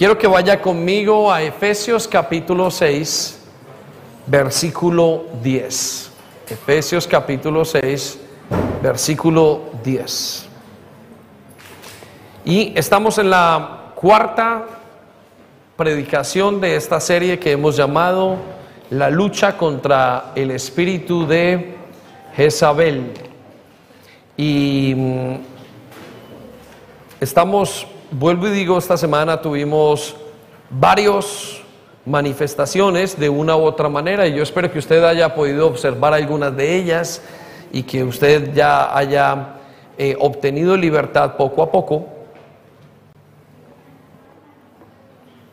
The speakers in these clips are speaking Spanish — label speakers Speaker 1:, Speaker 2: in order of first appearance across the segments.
Speaker 1: Quiero que vaya conmigo a Efesios capítulo 6, versículo 10. Efesios capítulo 6, versículo 10. Y estamos en la cuarta predicación de esta serie que hemos llamado La lucha contra el espíritu de Jezabel. Y mm, estamos vuelvo y digo, esta semana tuvimos varios manifestaciones de una u otra manera y yo espero que usted haya podido observar algunas de ellas y que usted ya haya eh, obtenido libertad poco a poco.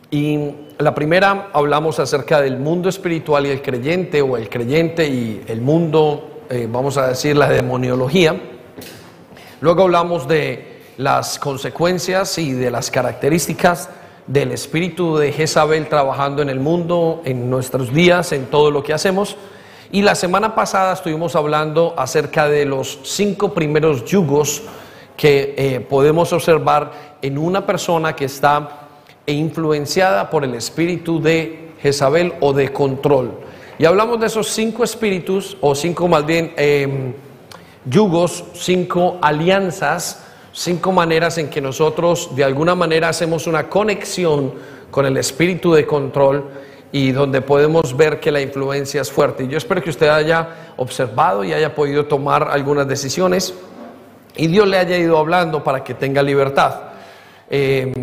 Speaker 1: Y la primera hablamos acerca del mundo espiritual y el creyente o el creyente y el mundo, eh, vamos a decir, la demoniología. Luego hablamos de las consecuencias y de las características del espíritu de Jezabel trabajando en el mundo, en nuestros días, en todo lo que hacemos. Y la semana pasada estuvimos hablando acerca de los cinco primeros yugos que eh, podemos observar en una persona que está influenciada por el espíritu de Jezabel o de control. Y hablamos de esos cinco espíritus, o cinco más bien em, yugos, cinco alianzas cinco maneras en que nosotros de alguna manera hacemos una conexión con el espíritu de control y donde podemos ver que la influencia es fuerte. Y yo espero que usted haya observado y haya podido tomar algunas decisiones y Dios le haya ido hablando para que tenga libertad. Eh,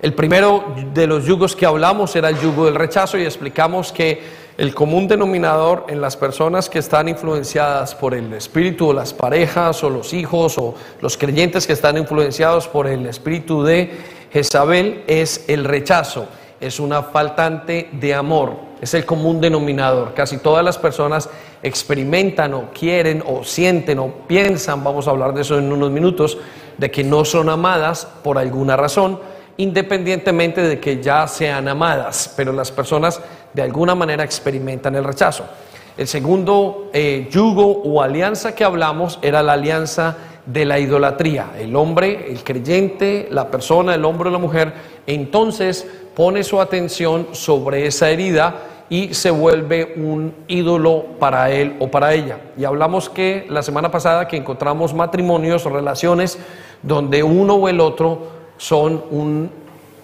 Speaker 1: el primero de los yugos que hablamos era el yugo del rechazo y explicamos que el común denominador en las personas que están influenciadas por el espíritu, las parejas o los hijos o los creyentes que están influenciados por el espíritu de Jezabel es el rechazo, es una faltante de amor, es el común denominador. Casi todas las personas experimentan o quieren o sienten o piensan, vamos a hablar de eso en unos minutos, de que no son amadas por alguna razón independientemente de que ya sean amadas, pero las personas de alguna manera experimentan el rechazo. El segundo eh, yugo o alianza que hablamos era la alianza de la idolatría. El hombre, el creyente, la persona, el hombre o la mujer, entonces pone su atención sobre esa herida y se vuelve un ídolo para él o para ella. Y hablamos que la semana pasada que encontramos matrimonios o relaciones donde uno o el otro son un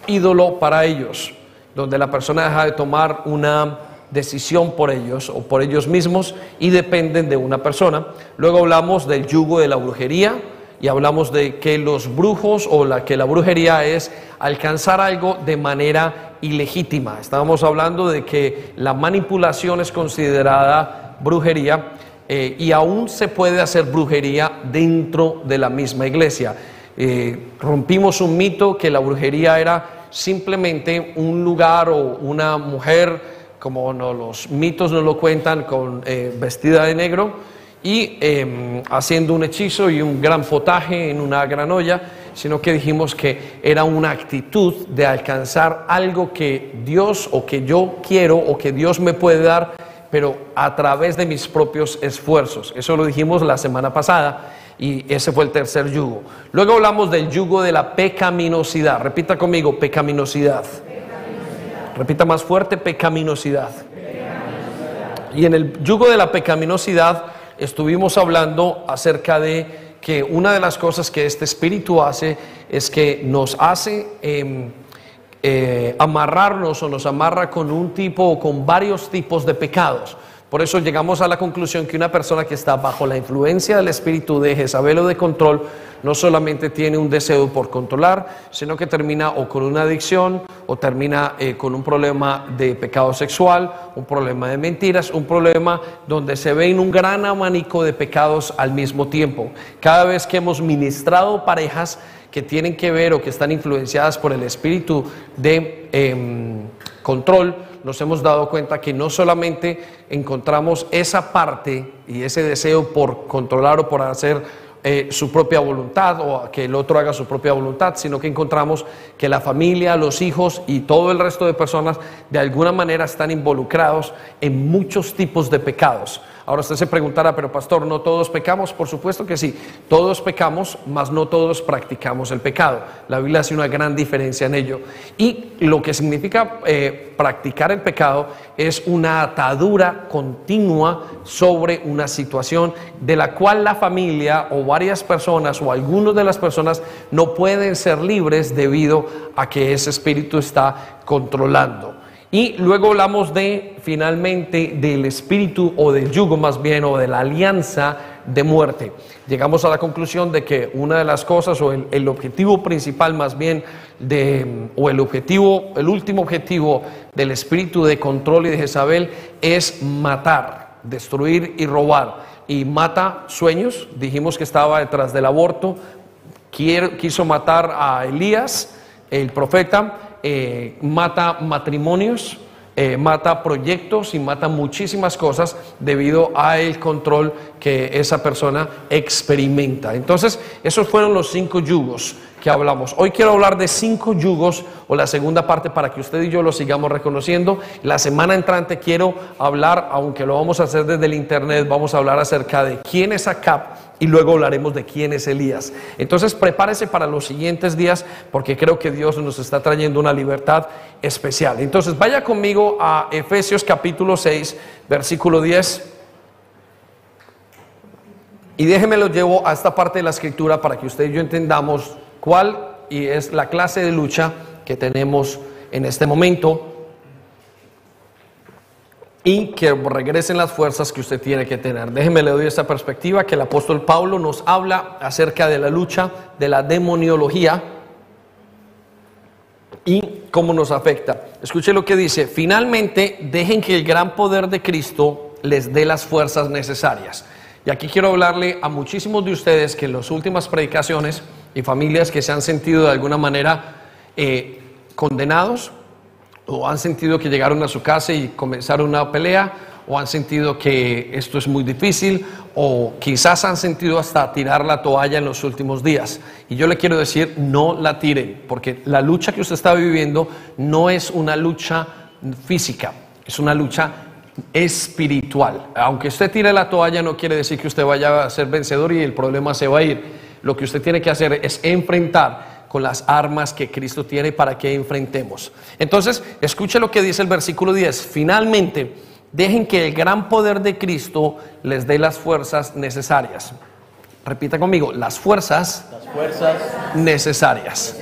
Speaker 1: ídolo para ellos, donde la persona deja de tomar una decisión por ellos o por ellos mismos y dependen de una persona. Luego hablamos del yugo de la brujería y hablamos de que los brujos o la que la brujería es alcanzar algo de manera ilegítima. Estábamos hablando de que la manipulación es considerada brujería eh, y aún se puede hacer brujería dentro de la misma iglesia. Eh, rompimos un mito que la brujería era simplemente un lugar o una mujer, como los mitos nos lo cuentan, con eh, vestida de negro y em, haciendo un hechizo y un gran potaje en una gran olla, sino que dijimos que era una actitud de alcanzar algo que Dios o que yo quiero o que Dios me puede dar, pero a través de mis propios esfuerzos. Eso lo dijimos la semana pasada y ese fue el tercer yugo. Luego hablamos del yugo de la pecaminosidad. Repita conmigo, pecaminosidad. Repita más fuerte, pecaminosidad. Y en el yugo de la pecaminosidad estuvimos hablando acerca de que una de las cosas que este espíritu hace es que nos hace em, eh, amarrarnos o nos amarra con un tipo o con varios tipos de pecados. Por eso llegamos a la conclusión que una persona que está bajo la influencia del espíritu de Jezabel o de control no solamente tiene un deseo por controlar, sino que termina o con una adicción o termina eh, con un problema de pecado sexual, un problema de mentiras, un problema donde se ve en un gran abanico de pecados al mismo tiempo. Cada vez que hemos ministrado parejas que tienen que ver o que están influenciadas por el espíritu de em, control, nos hemos dado cuenta que no solamente encontramos esa parte y ese deseo por controlar o por hacer eh, su propia voluntad o que el otro haga su propia voluntad, sino que encontramos que la familia, los hijos y todo el resto de personas de alguna manera están involucrados en muchos tipos de pecados. Ahora usted se preguntará, pero pastor, ¿no todos pecamos? Por supuesto que sí, todos pecamos, mas no todos practicamos el pecado. La Biblia hace una gran diferencia en ello. Y lo que significa eh, practicar el pecado es una atadura continua sobre una situación de la cual la familia o varias personas o algunas de las personas no pueden ser libres debido a que ese espíritu está controlando. Y luego hablamos de finalmente del espíritu o del yugo más bien o de la alianza de muerte. Llegamos a la conclusión de que una de las cosas o el, objetivo principal más bien de, o el objetivo, el último objetivo del espíritu de control y de Jezabel es matar, destruir y robar. Y mata sueños, dijimos que estaba detrás del aborto, quiso matar a Elías, el profeta, eh, mata matrimonios, eh, mata proyectos y mata muchísimas cosas debido a el control que esa persona experimenta. Entonces, esos fueron los cinco yugos que hablamos. Hoy quiero hablar de cinco yugos o la segunda parte para que usted y yo lo sigamos reconociendo. La semana entrante quiero hablar, aunque lo vamos a hacer desde el internet, vamos a hablar acerca de quién es Acap y luego hablaremos de quién es Elías. Entonces prepárese para los siguientes días porque creo que Dios nos está trayendo una libertad especial. Entonces vaya conmigo a Efesios capítulo 6, versículo 10. Y déjeme lo llevo a esta parte de la escritura para que usted y yo entendamos cuál y es la clase de lucha que tenemos en este momento y que regresen las fuerzas que usted tiene que tener. Déjeme le doy esta perspectiva que el apóstol Pablo nos habla acerca de la lucha de la demoniología y cómo nos afecta. Escuche lo que dice, finalmente dejen que el gran poder de Cristo les dé las fuerzas necesarias. Y aquí quiero hablarle a muchísimos de ustedes que en las últimas predicaciones y familias que se han sentido de alguna manera eh, condenados o han sentido que llegaron a su casa y comenzaron una pelea, o han sentido que esto es muy difícil, o quizás han sentido hasta tirar la toalla en los últimos días. Y yo le quiero decir, no la tiren, porque la lucha que usted está viviendo no es una lucha física, es una lucha espiritual. Aunque usted tire la toalla no quiere decir que usted vaya a ser vencedor y el problema se va a ir. Lo que usted tiene que hacer es enfrentar con las armas que Cristo tiene para que enfrentemos. Entonces, escuche lo que dice el versículo 10. Finalmente, dejen que el gran poder de Cristo les dé las fuerzas necesarias. Repita conmigo, las fuerzas, necesarias.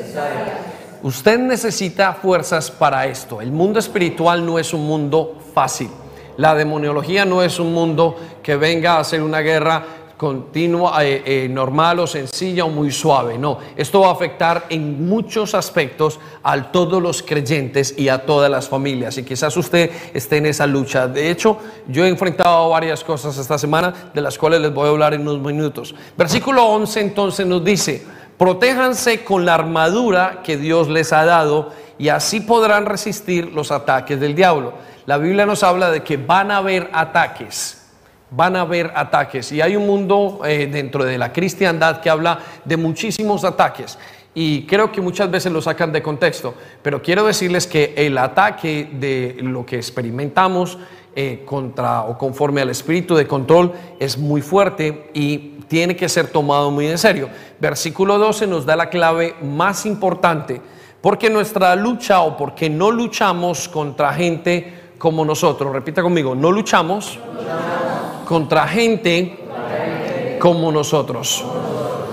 Speaker 1: Usted necesita fuerzas para esto. El mundo espiritual no es un mundo fácil. La demoniología no es un mundo que venga a hacer una guerra continua, eh, eh, normal o sencilla o muy suave. No, esto va a afectar en muchos aspectos a todos los creyentes y a todas las familias. Y quizás usted esté en esa lucha. De hecho, yo he enfrentado varias cosas esta semana, de las cuales les voy a hablar en unos minutos. Versículo 11 entonces nos dice, protéjanse con la armadura que Dios les ha dado y así podrán resistir los ataques del diablo. La Biblia nos habla de que van a haber ataques van a haber ataques. Y hay un mundo eh, dentro de la cristiandad que habla de muchísimos ataques. Y creo que muchas veces lo sacan de contexto. Pero quiero decirles que el ataque de lo que experimentamos eh, contra o conforme al espíritu de control es muy fuerte y tiene que ser tomado muy en serio. Versículo 12 nos da la clave más importante. Porque nuestra lucha o porque no luchamos contra gente como nosotros. Repita conmigo, no luchamos contra gente como nosotros.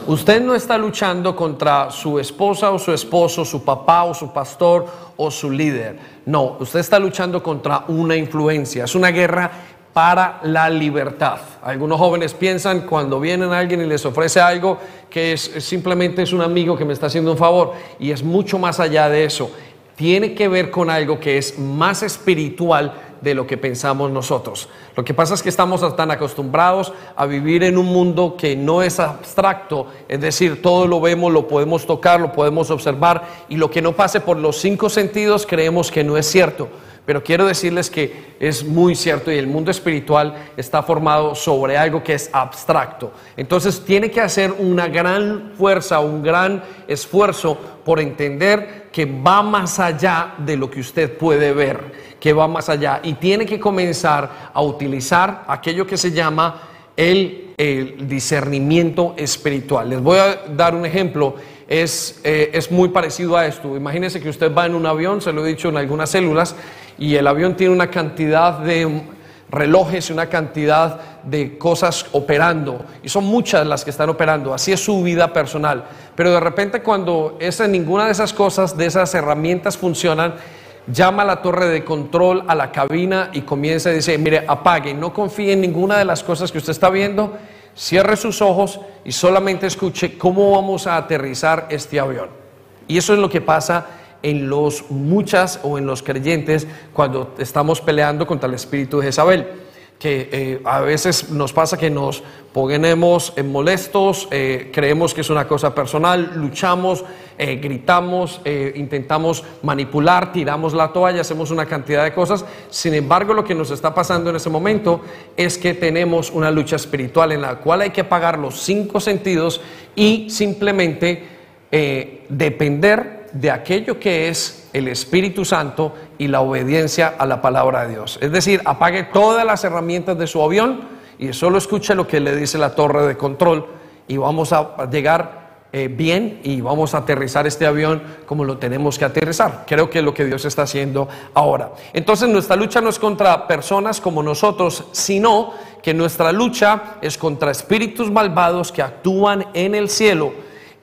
Speaker 1: Usted no está luchando contra su esposa o su esposo, su papá o su pastor o su líder. No, usted está luchando contra una influencia. Es una guerra para la libertad. Algunos jóvenes piensan cuando vienen alguien y les ofrece algo que simplemente es un amigo que me está haciendo un favor y es mucho más allá de eso. Tiene que ver con algo que es más espiritual de lo que pensamos nosotros. Lo que pasa es que estamos tan acostumbrados a vivir en un mundo que no es abstracto, es decir, todo lo vemos, lo podemos tocar, lo podemos observar y lo que no pase por los cinco sentidos creemos que no es cierto. Pero quiero decirles que es muy cierto y el mundo espiritual está formado sobre algo que es abstracto. Entonces tiene que hacer una gran fuerza, un gran esfuerzo por entender que va más allá de lo que usted puede ver, que va más allá y tiene que comenzar a utilizar aquello que se llama el, discernimiento espiritual. Les voy a dar un ejemplo. Es, eh, es muy parecido a esto. Imagínense que usted va en un avión, se lo he dicho en algunas células, y el avión tiene una cantidad de relojes y una cantidad de cosas operando, y son muchas las que están operando, así es su vida personal. Pero de repente cuando esa, ninguna de esas cosas, de esas herramientas funcionan, llama a la torre de control, a la cabina y comienza a decir, mire, apague, no confíe en ninguna de las cosas que usted está viendo, cierre sus ojos y solamente escuche cómo vamos a aterrizar este avión. Y eso es lo que pasa en los muchas o en los creyentes cuando estamos peleando contra el espíritu de Jezabel que eh, a veces nos pasa que nos ponemos molestos, eh, creemos que es una cosa personal, luchamos, eh, gritamos, intentamos manipular, tiramos la toalla, hacemos una cantidad de cosas. Sin embargo, lo que nos está pasando en ese momento es que tenemos una lucha espiritual en la cual hay que apagar los cinco sentidos y simplemente depender de aquello que es el Espíritu Santo y la obediencia a la palabra de Dios. Es decir, apague todas las herramientas de su avión y solo escuche lo que le dice la torre de control y vamos a llegar eh, bien y vamos a aterrizar este avión como lo tenemos que aterrizar. Creo que es lo que Dios está haciendo ahora. Entonces nuestra lucha no es contra personas como nosotros, sino que nuestra lucha es contra espíritus malvados que actúan en el cielo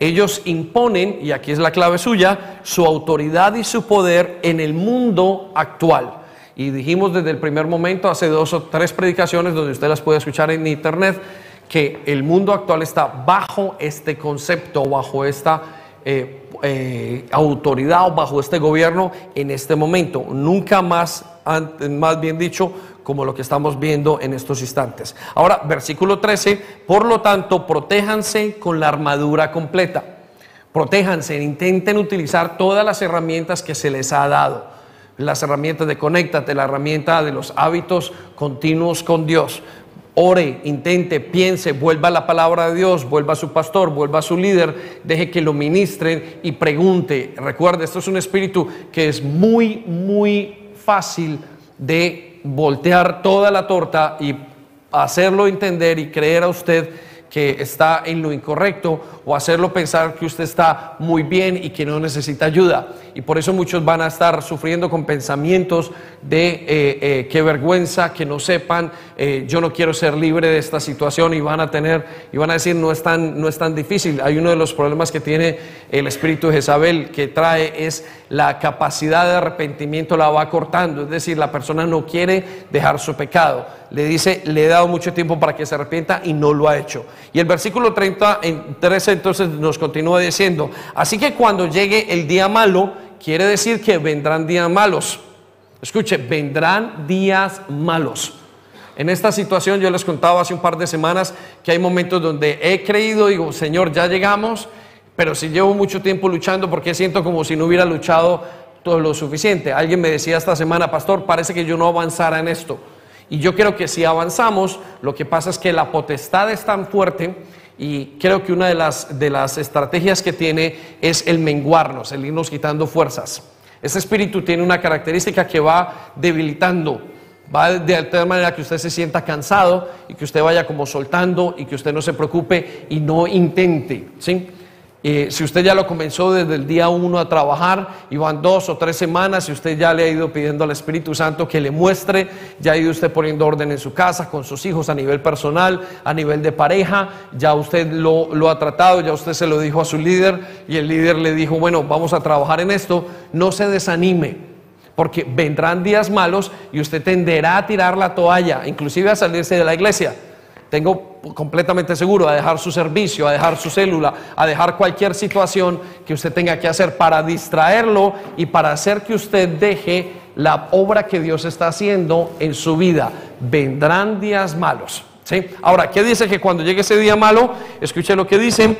Speaker 1: ellos imponen, y aquí es la clave suya, su autoridad y su poder en el mundo actual. Y dijimos desde el primer momento, hace dos o tres predicaciones donde usted las puede escuchar en internet, que el mundo actual está bajo este concepto, bajo esta eh, eh, autoridad o bajo este gobierno en este momento. Nunca más, más bien dicho, como lo que estamos viendo en estos instantes. Ahora, versículo 13, por lo tanto, protéjanse con la armadura completa. Protéjanse, intenten utilizar todas las herramientas que se les ha dado. Las herramientas de conéctate, la herramienta de los hábitos continuos con Dios. Ore, intente, piense, vuelva a la palabra de Dios, vuelva a su pastor, vuelva a su líder, deje que lo ministren y pregunte. Recuerde, esto es un espíritu que es muy, muy fácil de voltear toda la torta y hacerlo entender y creer a usted que está en lo incorrecto o hacerlo pensar que usted está muy bien y que no necesita ayuda. Y por eso muchos van a estar sufriendo con pensamientos de eh, eh, qué vergüenza, que no sepan, eh, yo no quiero ser libre de esta situación y van a tener, y van a decir, no es, tan, no es tan difícil. Hay uno de los problemas que tiene el espíritu de Jezabel que trae es la capacidad de arrepentimiento la va cortando, es decir, la persona no quiere dejar su pecado. Le dice, le he dado mucho tiempo para que se arrepienta y no lo ha hecho. Y el versículo 30, en 13 entonces nos continúa diciendo, así que cuando llegue el día malo, quiere decir que vendrán días malos. Escuche, vendrán días malos. En esta situación yo les contaba hace un par de semanas que hay momentos donde he creído, digo, Señor, ya llegamos, pero si llevo mucho tiempo luchando porque siento como si no hubiera luchado todo lo suficiente. Alguien me decía esta semana, pastor, parece que yo no avanzara en esto. Y yo creo que si avanzamos, lo que pasa es que la potestad es tan fuerte y creo que una de las, de las estrategias que tiene es el menguarnos, el irnos quitando fuerzas. Ese espíritu tiene una característica que va debilitando, va de tal manera que usted se sienta cansado y que usted vaya como soltando y que usted no se preocupe y no intente, ¿sí? Eh, si usted ya lo comenzó desde el día uno a trabajar y van dos o tres semanas, si usted ya le ha ido pidiendo al Espíritu Santo que le muestre, ya ha ido usted poniendo orden en su casa, con sus hijos a nivel personal, a nivel de pareja, ya usted lo, lo ha tratado, ya usted se lo dijo a su líder y el líder le dijo, bueno, vamos a trabajar en esto, no se desanime, porque vendrán días malos y usted tenderá a tirar la toalla, inclusive a salirse de la iglesia. Tengo completamente seguro a dejar su servicio, a dejar su célula, a dejar cualquier situación que usted tenga que hacer para distraerlo y para hacer que usted deje la obra que Dios está haciendo en su vida. Vendrán días malos. ¿sí? Ahora, ¿qué dice que cuando llegue ese día malo? Escuche lo que dice.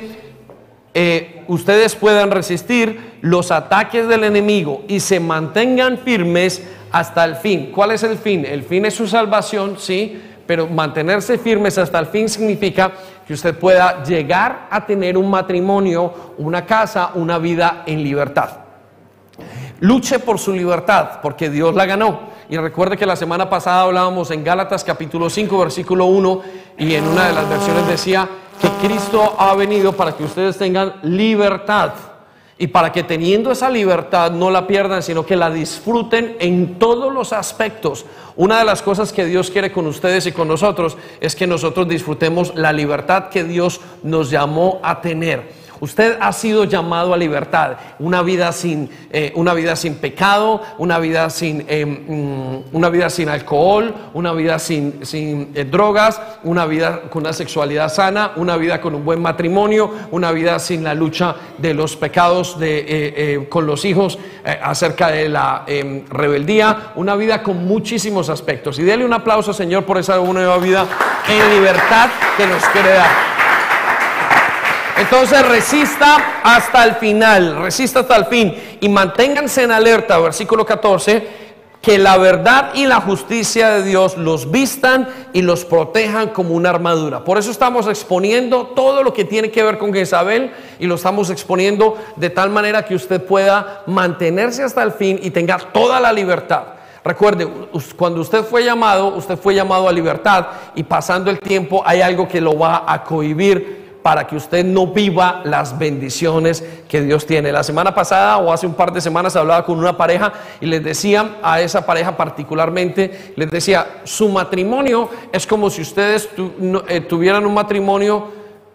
Speaker 1: Eh, ustedes puedan resistir los ataques del enemigo y se mantengan firmes hasta el fin. ¿Cuál es el fin? El fin es su salvación, sí, pero mantenerse firmes hasta el fin significa que usted pueda llegar a tener un matrimonio, una casa, una vida en libertad. Luche por su libertad, porque Dios la ganó. Y recuerde que la semana pasada hablábamos en Gálatas capítulo 5, versículo 1, y en una de las versiones decía que Cristo ha venido para que ustedes tengan libertad. Y para que teniendo esa libertad no la pierdan, sino que la disfruten en todos los aspectos. Una de las cosas que Dios quiere con ustedes y con nosotros es que nosotros disfrutemos la libertad que Dios nos llamó a tener. Usted ha sido llamado a libertad, una vida sin, eh, una vida sin pecado, una vida sin, eh, mm, una vida sin alcohol, una vida sin, sin eh, drogas, una vida con una sexualidad sana, una vida con un buen matrimonio, una vida sin la lucha de los pecados de, con los hijos acerca de la em, rebeldía, una vida con muchísimos aspectos. Y déle un aplauso, Señor, por esa nueva vida en libertad que nos quiere dar. Entonces resista hasta el final, resista hasta el fin y manténganse en alerta, versículo 14, que la verdad y la justicia de Dios los vistan y los protejan como una armadura. Por eso estamos exponiendo todo lo que tiene que ver con Jezabel y lo estamos exponiendo de tal manera que usted pueda mantenerse hasta el fin y tenga toda la libertad. Recuerde, cuando usted fue llamado, usted fue llamado a libertad y pasando el tiempo hay algo que lo va a cohibir para que usted no viva las bendiciones que Dios tiene. La semana pasada o hace un par de semanas hablaba con una pareja y les decía a esa pareja particularmente, les decía, su matrimonio es como si ustedes eh, tuvieran un matrimonio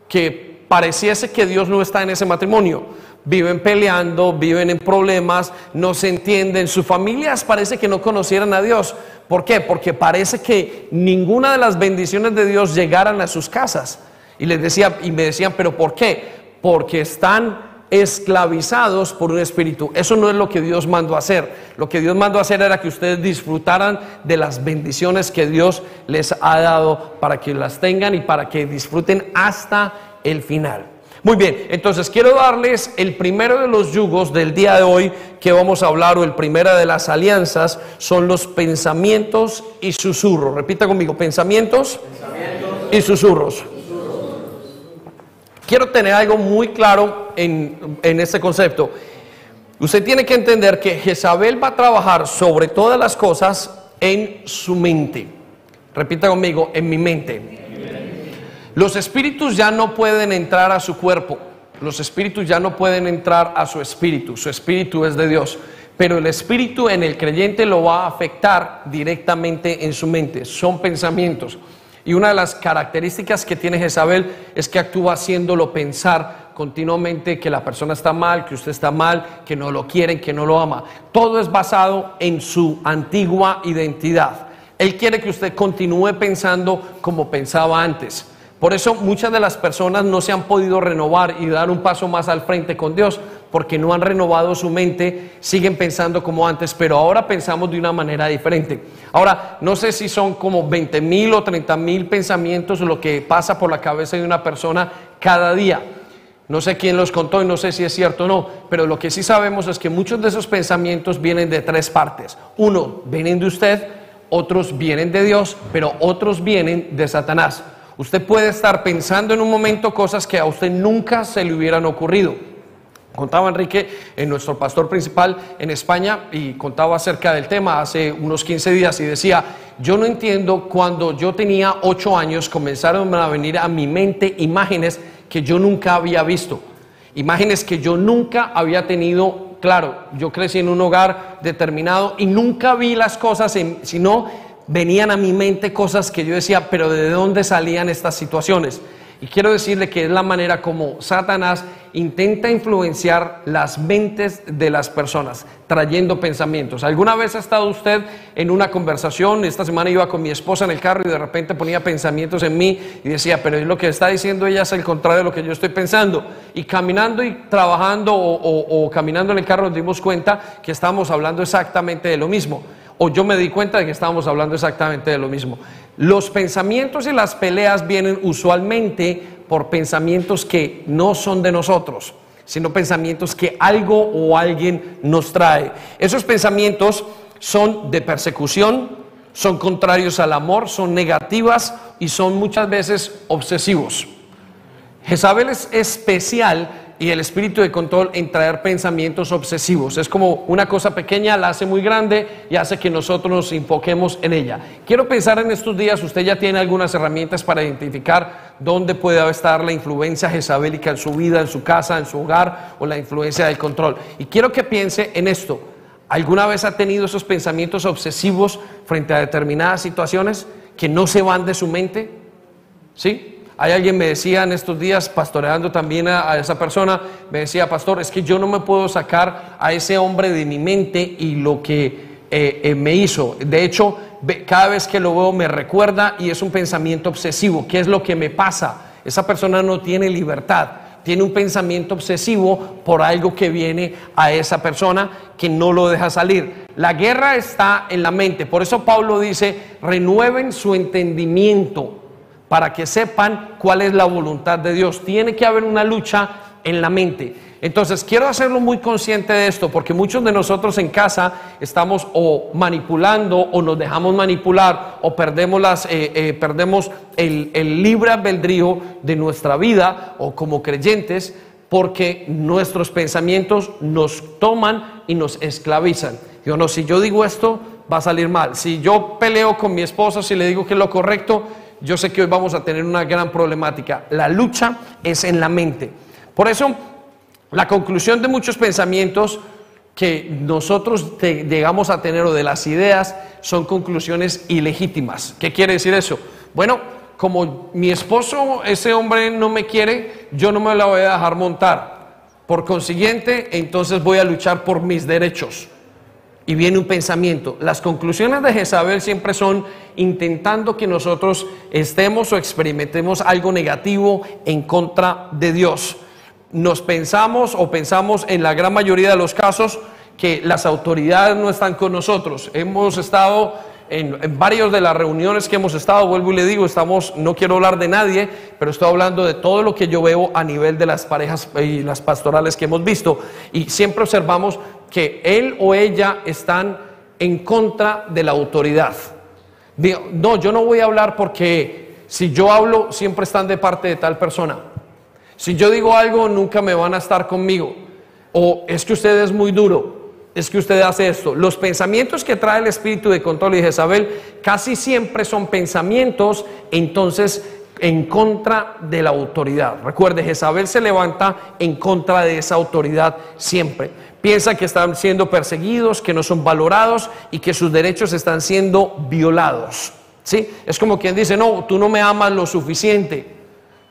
Speaker 1: que pareciese que Dios no está en ese matrimonio. Viven peleando, viven en problemas, no se entienden. Sus familias parece que no conocieran a Dios. ¿Por qué? Porque parece que ninguna de las bendiciones de Dios llegaran a sus casas. Y les decía, y me decían, ¿pero por qué? Porque están esclavizados por un espíritu. Eso no es lo que Dios mandó a hacer. Lo que Dios mandó a hacer era que ustedes disfrutaran de las bendiciones que Dios les ha dado para que las tengan y para que disfruten hasta el final. Muy bien, entonces quiero darles el primero de los yugos del día de hoy que vamos a hablar, o el primero de las alianzas, son los pensamientos y susurros. Repita conmigo, pensamientos, y susurros. Quiero tener algo muy claro en, en este concepto. Usted tiene que entender que Jezabel va a trabajar sobre todas las cosas en su mente. Repita conmigo, en mi mente. Los espíritus ya no pueden entrar a su cuerpo. Los espíritus ya no pueden entrar a su espíritu. Su espíritu es de Dios. Pero el espíritu en el creyente lo va a afectar directamente en su mente. Son pensamientos. Y una de las características que tiene Jezabel es que actúa haciéndolo pensar continuamente que la persona está mal, que usted está mal, que no lo quieren, que no lo ama. Todo es basado en su antigua identidad. Él quiere que usted continúe pensando como pensaba antes. Por eso muchas de las personas no se han podido renovar y dar un paso más al frente con Dios, porque no han renovado su mente, siguen pensando como antes, pero ahora pensamos de una manera diferente. Ahora, no sé si son como 20 mil o 30 mil pensamientos lo que pasa por la cabeza de una persona cada día. No sé quién los contó y no sé si es cierto o no, pero lo que sí sabemos es que muchos de esos pensamientos vienen de tres partes. Uno, vienen de usted, otros vienen de Dios, pero otros vienen de Satanás. Usted puede estar pensando en un momento cosas que a usted nunca se le hubieran ocurrido. Contaba Enrique, en nuestro pastor principal en España, y contaba acerca del tema hace unos 15 días y decía, yo no entiendo cuando yo tenía 8 años comenzaron a venir a mi mente imágenes que yo nunca había visto, imágenes que yo nunca había tenido, claro, yo crecí en un hogar determinado y nunca vi las cosas, sino venían a mi mente cosas que yo decía, pero ¿de dónde salían estas situaciones? Y quiero decirle que es la manera como Satanás intenta influenciar las mentes de las personas, trayendo pensamientos. ¿Alguna vez ha estado usted en una conversación? Esta semana iba con mi esposa en el carro y de repente ponía pensamientos en mí y decía, pero lo que está diciendo ella es el contrario de lo que yo estoy pensando. Y caminando y trabajando o, caminando en el carro nos dimos cuenta que estábamos hablando exactamente de lo mismo o yo me di cuenta de que estábamos hablando exactamente de lo mismo. Los pensamientos y las peleas vienen usualmente por pensamientos que no son de nosotros, sino pensamientos que algo o alguien nos trae. Esos pensamientos son de persecución, son contrarios al amor, son negativas y son muchas veces obsesivos. Jezabel es especial y el espíritu de control en traer pensamientos obsesivos. Es como una cosa pequeña, la hace muy grande y hace que nosotros nos enfoquemos en ella. Quiero pensar en estos días, usted ya tiene algunas herramientas para identificar dónde puede estar la influencia jezabélica en su vida, en su casa, en su hogar o la influencia del control. Y quiero que piense en esto. ¿Alguna vez ha tenido esos pensamientos obsesivos frente a determinadas situaciones que no se van de su mente? ¿Sí? Hay alguien me decía en estos días, pastoreando también a, esa persona, me decía, pastor, es que yo no me puedo sacar a ese hombre de mi mente y lo que eh, eh, me hizo. De hecho, cada vez que lo veo me recuerda y es un pensamiento obsesivo. ¿Qué es lo que me pasa? Esa persona no tiene libertad tiene un pensamiento obsesivo por algo que viene a esa persona que no lo deja salir. La guerra está en la mente. Por eso Pablo dice, renueven su entendimiento para que sepan cuál es la voluntad de Dios. Tiene que haber una lucha en la mente. Entonces, quiero hacerlo muy consciente de esto, porque muchos de nosotros en casa estamos o manipulando o nos dejamos manipular o perdemos, las, eh, eh, perdemos el, el libre albedrío de nuestra vida o como creyentes porque nuestros pensamientos nos toman y nos esclavizan. Yo no, si yo digo esto, va a salir mal. Si yo peleo con mi esposa, si le digo que es lo correcto, yo sé que hoy vamos a tener una gran problemática. La lucha es en la mente. Por eso, la conclusión de muchos pensamientos que nosotros llegamos a tener o de las ideas son conclusiones ilegítimas. ¿Qué quiere decir eso? Bueno, como mi esposo, ese hombre no me quiere, yo no me la voy a dejar montar. Por consiguiente, entonces voy a luchar por mis derechos y viene un pensamiento. Las conclusiones de Jezabel siempre son intentando que nosotros estemos o experimentemos algo negativo en contra de Dios. Nos pensamos o pensamos en la gran mayoría de los casos que las autoridades no están con nosotros. Hemos estado en, en varias de las reuniones que hemos estado, vuelvo y le digo, estamos, no quiero hablar de nadie, pero estoy hablando de todo lo que yo veo a nivel de las parejas y las pastorales que hemos visto. Y siempre observamos que él o ella están en contra de la autoridad. No, yo no voy a hablar porque si yo hablo siempre están de parte de tal persona. Si yo digo algo nunca me van a estar conmigo. O es que usted es muy duro, es que usted hace esto. Los pensamientos que trae el espíritu de control y Jezabel casi siempre son pensamientos entonces en contra de la autoridad. Recuerde, Jezabel se levanta en contra de esa autoridad siempre. Piensa que están siendo perseguidos, que no son valorados y que sus derechos están siendo violados. ¿Sí? Es como quien dice, no, tú no me amas lo suficiente.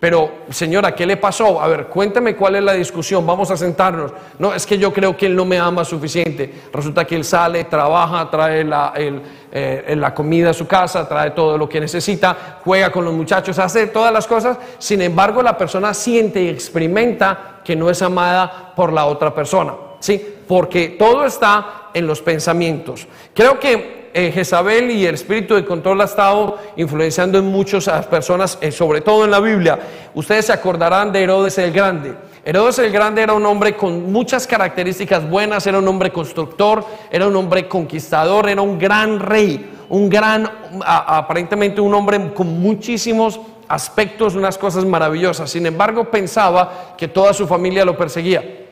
Speaker 1: Pero, señora, ¿qué le pasó? A ver, cuéntame cuál es la discusión, vamos a sentarnos. No, es que yo creo que él no me ama suficiente. Resulta que él sale, trabaja, trae la, eh, la comida a su casa, trae todo lo que necesita, juega con los muchachos, hace todas las cosas. Sin embargo, la persona siente y experimenta que no es amada por la otra persona. ¿Sí? Porque todo está en los pensamientos. Creo que eh, Jezabel y el espíritu de control ha estado influenciando en muchas personas, eh, sobre todo en la Biblia. Ustedes se acordarán de Herodes el Grande. Herodes el Grande era un hombre con muchas características buenas, era un hombre constructor, era un hombre conquistador, era un gran rey, un gran, aparentemente un hombre con muchísimos aspectos, unas cosas maravillosas. Sin embargo, pensaba que toda su familia lo perseguía.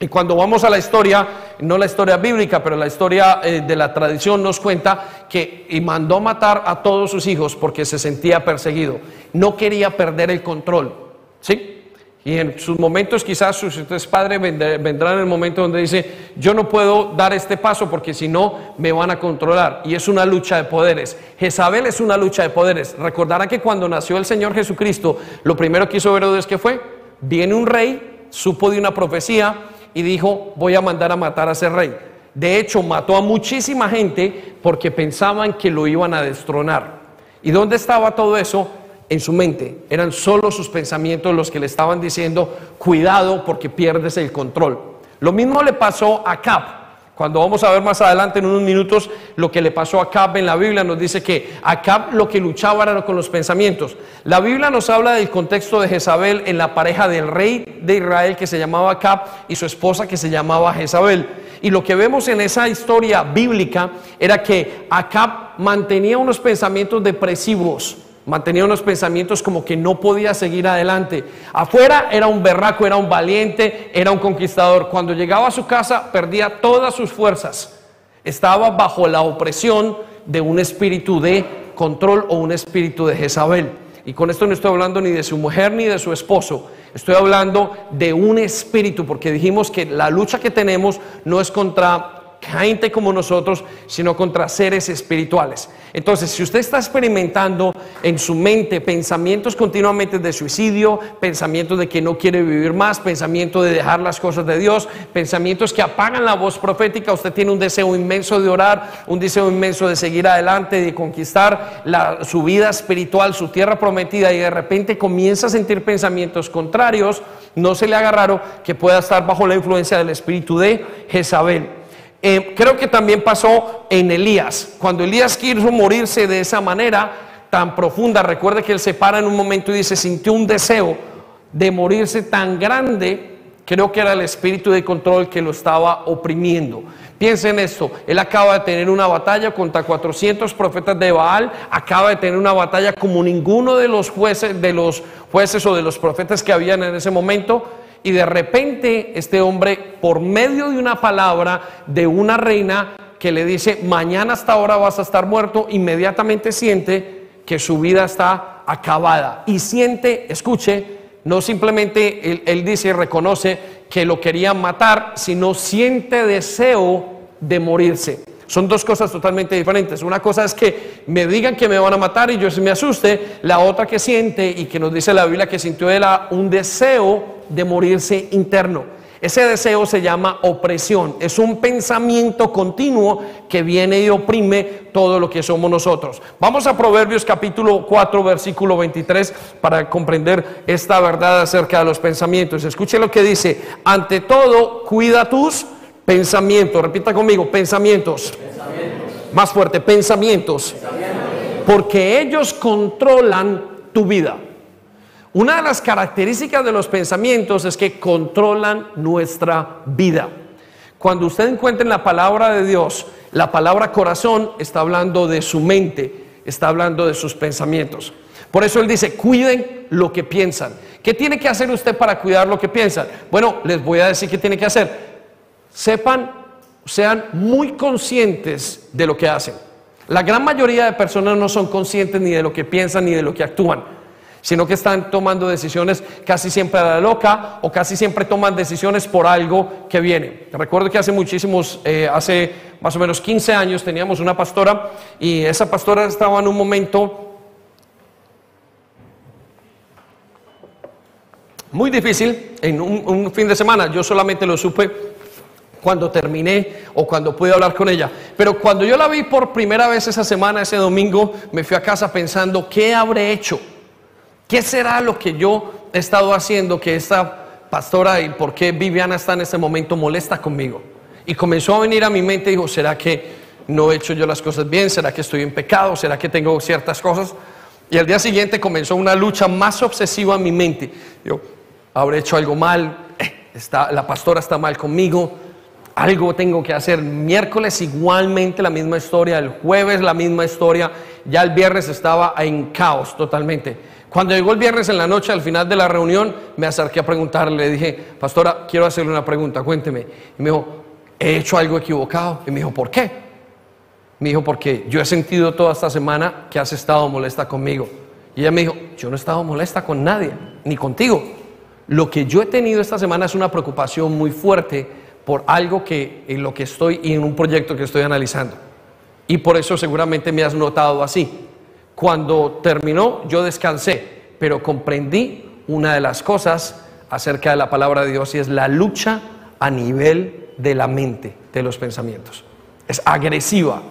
Speaker 1: Y cuando vamos a la historia, no la historia bíblica, pero la historia eh, de la tradición nos cuenta que mandó matar a todos sus hijos porque se sentía perseguido. No quería perder el control. ¿Sí? Y en sus momentos quizás su padre vendrá en el momento donde dice, yo no puedo dar este paso porque si no me van a controlar. Y es una lucha de poderes. Jezabel es una lucha de poderes. Recordarán que cuando nació el Señor Jesucristo, lo primero que hizo Herodes que fue, viene un rey, supo de una profecía, y dijo, voy a mandar a matar a ese rey. De hecho, mató a muchísima gente porque pensaban que lo iban a destronar. ¿Y dónde estaba todo eso? En su mente. Eran solo sus pensamientos los que le estaban diciendo, cuidado porque pierdes el control. Lo mismo le pasó a Cap. Cuando vamos a ver más adelante en unos minutos lo que le pasó a Acab en la Biblia, nos dice que Acab lo que luchaba era con los pensamientos. La Biblia nos habla del contexto de Jezabel en la pareja del rey de Israel que se llamaba Acab y su esposa que se llamaba Jezabel. Y lo que vemos en esa historia bíblica era que Acab mantenía unos pensamientos depresivos mantenía unos pensamientos como que no podía seguir adelante. Afuera era un berraco, era un valiente, era un conquistador. Cuando llegaba a su casa perdía todas sus fuerzas. Estaba bajo la opresión de un espíritu de control o un espíritu de Jezabel. Y con esto no estoy hablando ni de su mujer ni de su esposo. Estoy hablando de un espíritu, porque dijimos que la lucha que tenemos no es contra gente como nosotros, sino contra seres espirituales. Entonces, si usted está experimentando en su mente pensamientos continuamente de suicidio, pensamientos de que no quiere vivir más, pensamientos de dejar las cosas de Dios, pensamientos que apagan la voz profética, usted tiene un deseo inmenso de orar, un deseo inmenso de seguir adelante, de conquistar su vida espiritual, su tierra prometida, y de repente comienza a sentir pensamientos contrarios, no se le haga raro que pueda estar bajo la influencia del espíritu de Jezabel. Eh, creo que también pasó en Elías. Cuando Elías quiso morirse de esa manera tan profunda, recuerde que él se para en un momento y dice, sintió un deseo de morirse tan grande, creo que era el espíritu de control que lo estaba oprimiendo. Piensen esto, él acaba de tener una batalla contra 400 profetas de Baal, acaba de tener una batalla como ninguno de los jueces, de los jueces o de los profetas que habían en ese momento y de repente este hombre, por medio de una palabra de una reina que le dice, mañana hasta ahora vas a estar muerto, inmediatamente siente que su vida está acabada. Y siente, escuche, no simplemente él, él dice y reconoce que lo querían matar, sino siente deseo de morirse. Son dos cosas totalmente diferentes. Una cosa es que me digan que me van a matar y yo me asuste. La otra que siente y que nos dice la Biblia que sintió era un deseo de morirse interno. Ese deseo se llama opresión. Es un pensamiento continuo que viene y oprime todo lo que somos nosotros. Vamos a Proverbios capítulo 4, versículo 23 para comprender esta verdad acerca de los pensamientos. Escuche lo que dice. Ante todo, cuida tus Pensamientos, repita conmigo, pensamientos. Más fuerte, pensamientos. Porque ellos controlan tu vida. Una de las características de los pensamientos es que controlan nuestra vida. Cuando usted encuentra en la palabra de Dios, la palabra corazón está hablando de su mente, está hablando de sus pensamientos. Por eso él dice, cuiden lo que piensan. ¿Qué tiene que hacer usted para cuidar lo que piensan? Bueno, les voy a decir qué tiene que hacer sepan, sean muy conscientes de lo que hacen. La gran mayoría de personas no son conscientes ni de lo que piensan ni de lo que actúan, sino que están tomando decisiones casi siempre a la loca o casi siempre toman decisiones por algo que viene. Recuerdo que hace muchísimos, eh, hace más o menos 15 años teníamos una pastora y esa pastora estaba en un momento muy difícil, en un fin de semana, yo solamente lo supe cuando terminé o cuando pude hablar con ella. Pero cuando yo la vi por primera vez esa semana, ese domingo, me fui a casa pensando, ¿qué habré hecho? ¿Qué será lo que yo he estado haciendo que esta pastora y por qué Viviana está en este momento molesta conmigo? Y comenzó a venir a mi mente y dijo, ¿será que no he hecho yo las cosas bien? ¿Será que estoy en pecado? ¿Será que tengo ciertas cosas? Y al día siguiente comenzó una lucha más obsesiva en mi mente. Yo, habré hecho algo mal, eh, está, la pastora está mal conmigo, algo tengo que hacer. Miércoles igualmente la misma historia, el jueves la misma historia, ya el viernes estaba en caos totalmente. Cuando llegó el viernes en la noche, al final de la reunión, me acerqué a preguntarle, le dije, pastora, quiero hacerle una pregunta, cuénteme. Y me dijo, he hecho algo equivocado. Y me dijo, ¿por qué? Me dijo, porque yo he sentido toda esta semana que has estado molesta conmigo. Y ella me dijo, yo no he estado molesta con nadie, ni contigo. Lo que yo he tenido esta semana es una preocupación muy fuerte por algo que en lo que estoy y en un proyecto que estoy analizando. Y por eso seguramente me has notado así. Cuando terminó, yo descansé, pero comprendí una de las cosas acerca de la palabra de Dios y es la lucha a nivel de la mente, de los pensamientos. Es agresiva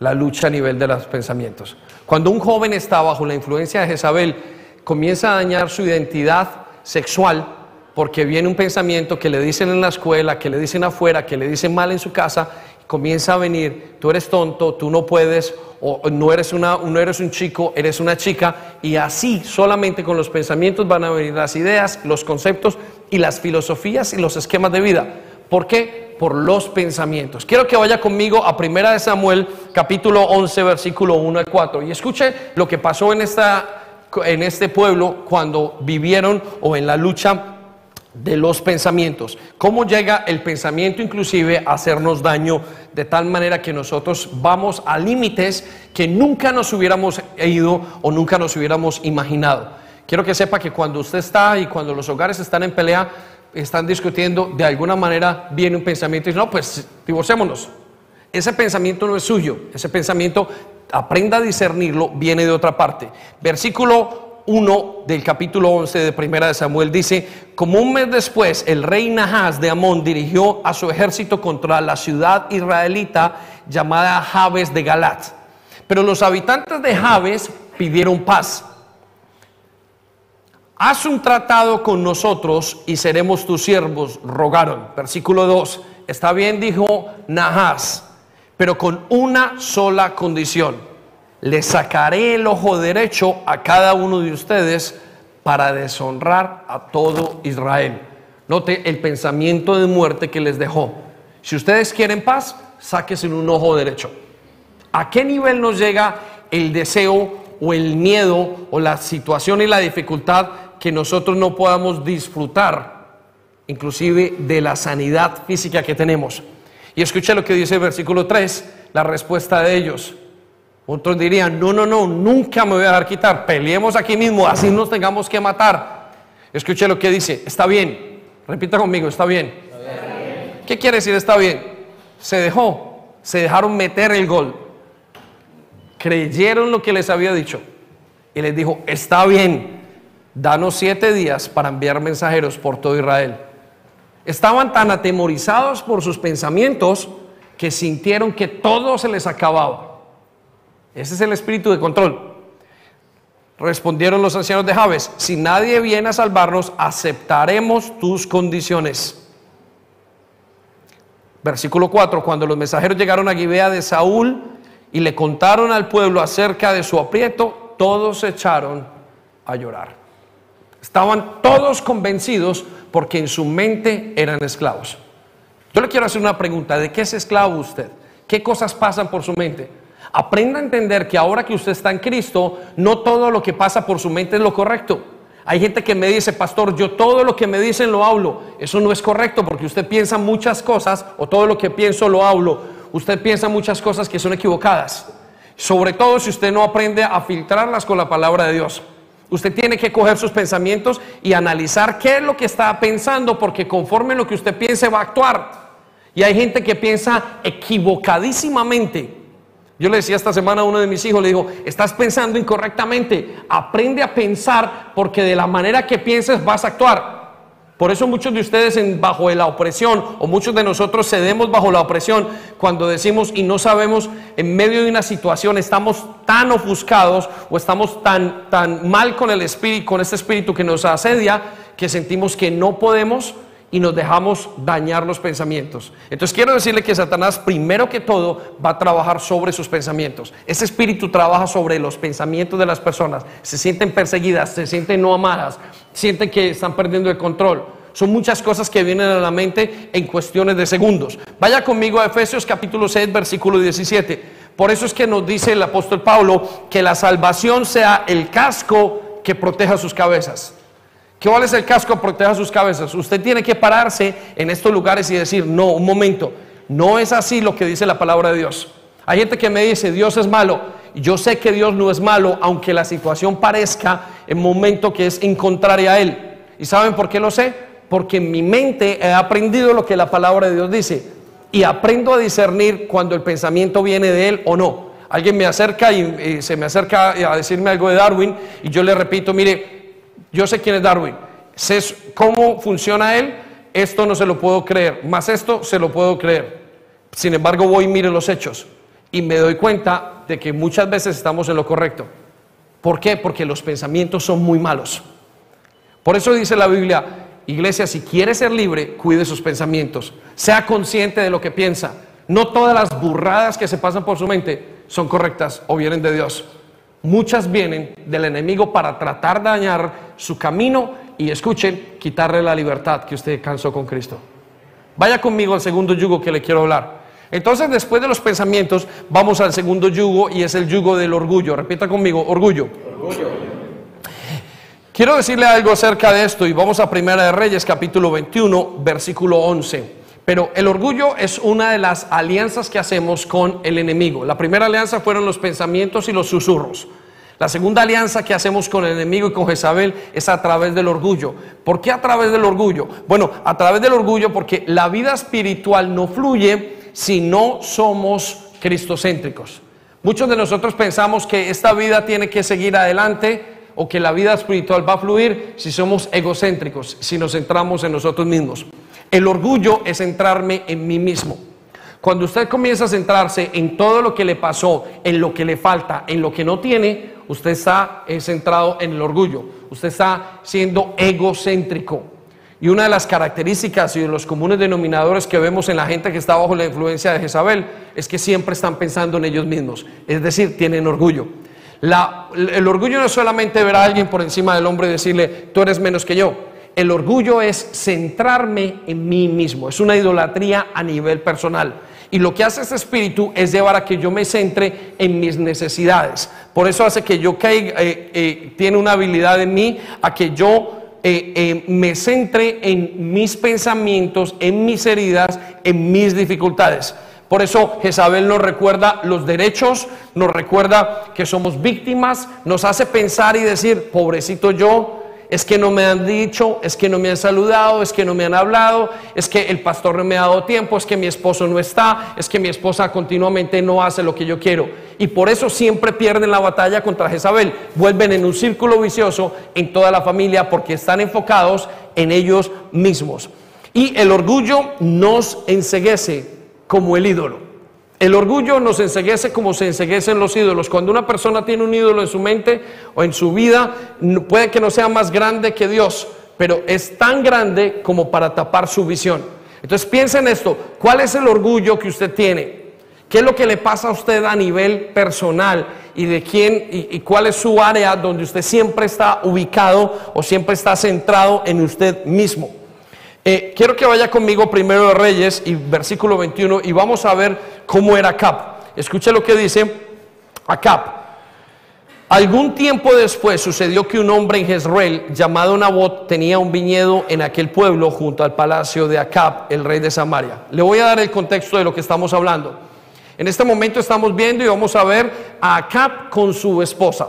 Speaker 1: la lucha a nivel de los pensamientos. Cuando un joven está bajo la influencia de Jezabel, comienza a dañar su identidad sexual, porque viene un pensamiento que le dicen en la escuela, que le dicen afuera, que le dicen mal en su casa, comienza a venir, tú eres tonto, tú no puedes, o no eres, una, no eres un chico, eres una chica, y así solamente con los pensamientos van a venir las ideas, los conceptos y las filosofías y los esquemas de vida. ¿Por qué? por los pensamientos. Quiero que vaya conmigo a Primera de Samuel, capítulo 11, versículo 1 al 4. Y escuche lo que pasó en, esta, en este pueblo cuando vivieron o en la lucha de los pensamientos. Cómo llega el pensamiento inclusive a hacernos daño de tal manera que nosotros vamos a límites que nunca nos hubiéramos ido o nunca nos hubiéramos imaginado. Quiero que sepa que cuando usted está y cuando los hogares están en pelea, están discutiendo, de alguna manera viene un pensamiento y dice, no, pues divorcémonos. Ese pensamiento no es suyo, ese pensamiento, aprenda a discernirlo, viene de otra parte. Versículo 1 del capítulo 11 de Primera de Samuel dice, como un mes después el rey Nahas de Amón dirigió a su ejército contra la ciudad israelita llamada Jabes de Galat. Pero los habitantes de Jabes pidieron paz haz un tratado con nosotros y seremos tus siervos, rogaron. Versículo 2, está bien, dijo Nahas, pero con una sola condición, le sacaré el ojo derecho a cada uno de ustedes para deshonrar a todo Israel. Note el pensamiento de muerte que les dejó. Si ustedes quieren paz, sáquense un ojo derecho. ¿A qué nivel nos llega el deseo o el miedo o la situación y la dificultad que nosotros no podamos disfrutar inclusive de la sanidad física que tenemos. Y escuche lo que dice el versículo 3, la respuesta de ellos. Otros dirían, no, no, no, nunca me voy a dejar quitar, peleemos aquí mismo, así nos tengamos que matar. Escuche lo que dice, está bien, repita conmigo, está bien. ¿Qué quiere decir está bien? Se dejó, se dejaron meter el gol, creyeron lo que les había dicho y les dijo, está bien, danos siete días para enviar mensajeros por todo Israel. Estaban tan atemorizados por sus pensamientos que sintieron que todo se les acababa. Ese es el espíritu de control. Respondieron los ancianos de Jabes, si nadie viene a salvarnos, aceptaremos tus condiciones. Versículo 4, cuando los mensajeros llegaron a Gibea de Saúl y le contaron al pueblo acerca de su aprieto, todos se echaron a llorar. Estaban todos convencidos porque en su mente eran esclavos. Yo le quiero hacer una pregunta, ¿de qué es esclavo usted? ¿Qué cosas pasan por su mente? Aprenda a entender que ahora que usted está en Cristo, no todo lo que pasa por su mente es lo correcto. Hay gente que me dice, pastor, yo todo lo que me dicen lo hablo. Eso no es correcto porque usted piensa muchas cosas, o todo lo que pienso lo hablo. Usted piensa muchas cosas que son equivocadas. Sobre todo si usted no aprende a filtrarlas con la palabra de Dios. Usted tiene que coger sus pensamientos y analizar qué es lo que está pensando, porque conforme lo que usted piense va a actuar. Y hay gente que piensa equivocadísimamente. Yo le decía esta semana a uno de mis hijos, le digo, estás pensando incorrectamente, aprende a pensar porque de la manera que pienses vas a actuar. Por eso muchos de ustedes en, bajo la opresión o muchos de nosotros cedemos bajo la opresión cuando decimos y no sabemos en medio de una situación estamos tan ofuscados o estamos tan, tan mal con el espíritu, con este espíritu que nos asedia que sentimos que no podemos y nos dejamos dañar los pensamientos. Entonces quiero decirle que Satanás primero que todo va a trabajar sobre sus pensamientos. Ese espíritu trabaja sobre los pensamientos de las personas. Se sienten perseguidas, se sienten no amadas, sienten que están perdiendo el control. Son muchas cosas que vienen a la mente en cuestiones de segundos. Vaya conmigo a Efesios capítulo 6, versículo 17. Por eso es que nos dice el apóstol Pablo que la salvación sea el casco que proteja sus cabezas. ¿Cuál es el casco proteja sus cabezas? Usted tiene que pararse en estos lugares y decir, no, un momento, no es así lo que dice la palabra de Dios. Hay gente que me dice, Dios es malo. Yo sé que Dios no es malo, aunque la situación parezca en momento que es en contraria a Él. ¿Y saben por qué lo sé? Porque en mi mente he aprendido lo que la palabra de Dios dice. Y aprendo a discernir cuando el pensamiento viene de Él o no. Alguien me acerca y, se me acerca a decirme algo de Darwin y yo le repito, mire, yo sé quién es Darwin, sé cómo funciona él, esto no se lo puedo creer, más esto se lo puedo creer. Sin embargo, voy y mire los hechos y me doy cuenta de que muchas veces estamos en lo correcto. ¿Por qué? Porque los pensamientos son muy malos. Por eso dice la Biblia, iglesia, si quiere ser libre, cuide sus pensamientos, sea consciente de lo que piensa. No todas las burradas que se pasan por su mente son correctas o vienen de Dios. Muchas vienen del enemigo para tratar de dañar su camino y escuchen, quitarle la libertad que usted cansó con Cristo. Vaya conmigo al segundo yugo que le quiero hablar. Entonces, después de los pensamientos, vamos al segundo yugo y es el yugo del orgullo. Repita conmigo, orgullo. Quiero decirle algo acerca de esto y vamos a Primera de Reyes capítulo 21, versículo 11. Pero el orgullo es una de las alianzas que hacemos con el enemigo. La primera alianza fueron los pensamientos y los susurros. La segunda alianza que hacemos con el enemigo y con Jezabel es a través del orgullo. ¿Por qué a través del orgullo? Bueno, a través del orgullo porque la vida espiritual no fluye si no somos cristocéntricos. Muchos de nosotros pensamos que esta vida tiene que seguir adelante o que la vida espiritual va a fluir si somos egocéntricos, si nos centramos en nosotros mismos. El orgullo es centrarme en mí mismo. Cuando usted comienza a centrarse en todo lo que le pasó, en lo que le falta, en lo que no tiene, usted está centrado en el orgullo. Usted está siendo egocéntrico. Y una de las características y de los comunes denominadores que vemos en la gente que está bajo la influencia de Jezabel es que siempre están pensando en ellos mismos. Es decir, tienen orgullo. el orgullo no es solamente ver a alguien por encima del hombre y decirle, tú eres menos que yo el orgullo es centrarme en mí mismo, es una idolatría a nivel personal. Y lo que hace este espíritu es llevar a que yo me centre en mis necesidades. Por eso hace que yo caiga, eh, eh, tiene una habilidad en mí a que yo eh, me centre en mis pensamientos, en mis heridas, en mis dificultades. Por eso Jezabel nos recuerda los derechos, nos recuerda que somos víctimas, nos hace pensar y decir, pobrecito yo, es que no me han dicho, es que no me han saludado, es que no me han hablado, es que el pastor no me ha dado tiempo, es que mi esposo no está, es que mi esposa continuamente no hace lo que yo quiero. Y por eso siempre pierden la batalla contra Jezabel. Vuelven en un círculo vicioso en toda la familia porque están enfocados en ellos mismos. Y el orgullo nos enseguece como el ídolo. El orgullo nos enseguece como se enseguecen los ídolos. Cuando una persona tiene un ídolo en su mente o en su vida, puede que no sea más grande que Dios, pero es tan grande como para tapar su visión. Entonces piensa en esto, ¿cuál es el orgullo que usted tiene? ¿Qué es lo que le pasa a usted a nivel personal y de quién y, cuál es su área donde usted siempre está ubicado o siempre está centrado en usted mismo? Eh, quiero que vaya conmigo primero de Reyes y versículo 21 y vamos a ver cómo era Acab. Escuche lo que dice Acab. Algún tiempo después sucedió que un hombre en Jezreel llamado Nabot tenía un viñedo en aquel pueblo junto al palacio de Acab, el rey de Samaria. Le voy a dar el contexto de lo que estamos hablando. En este momento estamos viendo y vamos a ver a Acab con su esposa.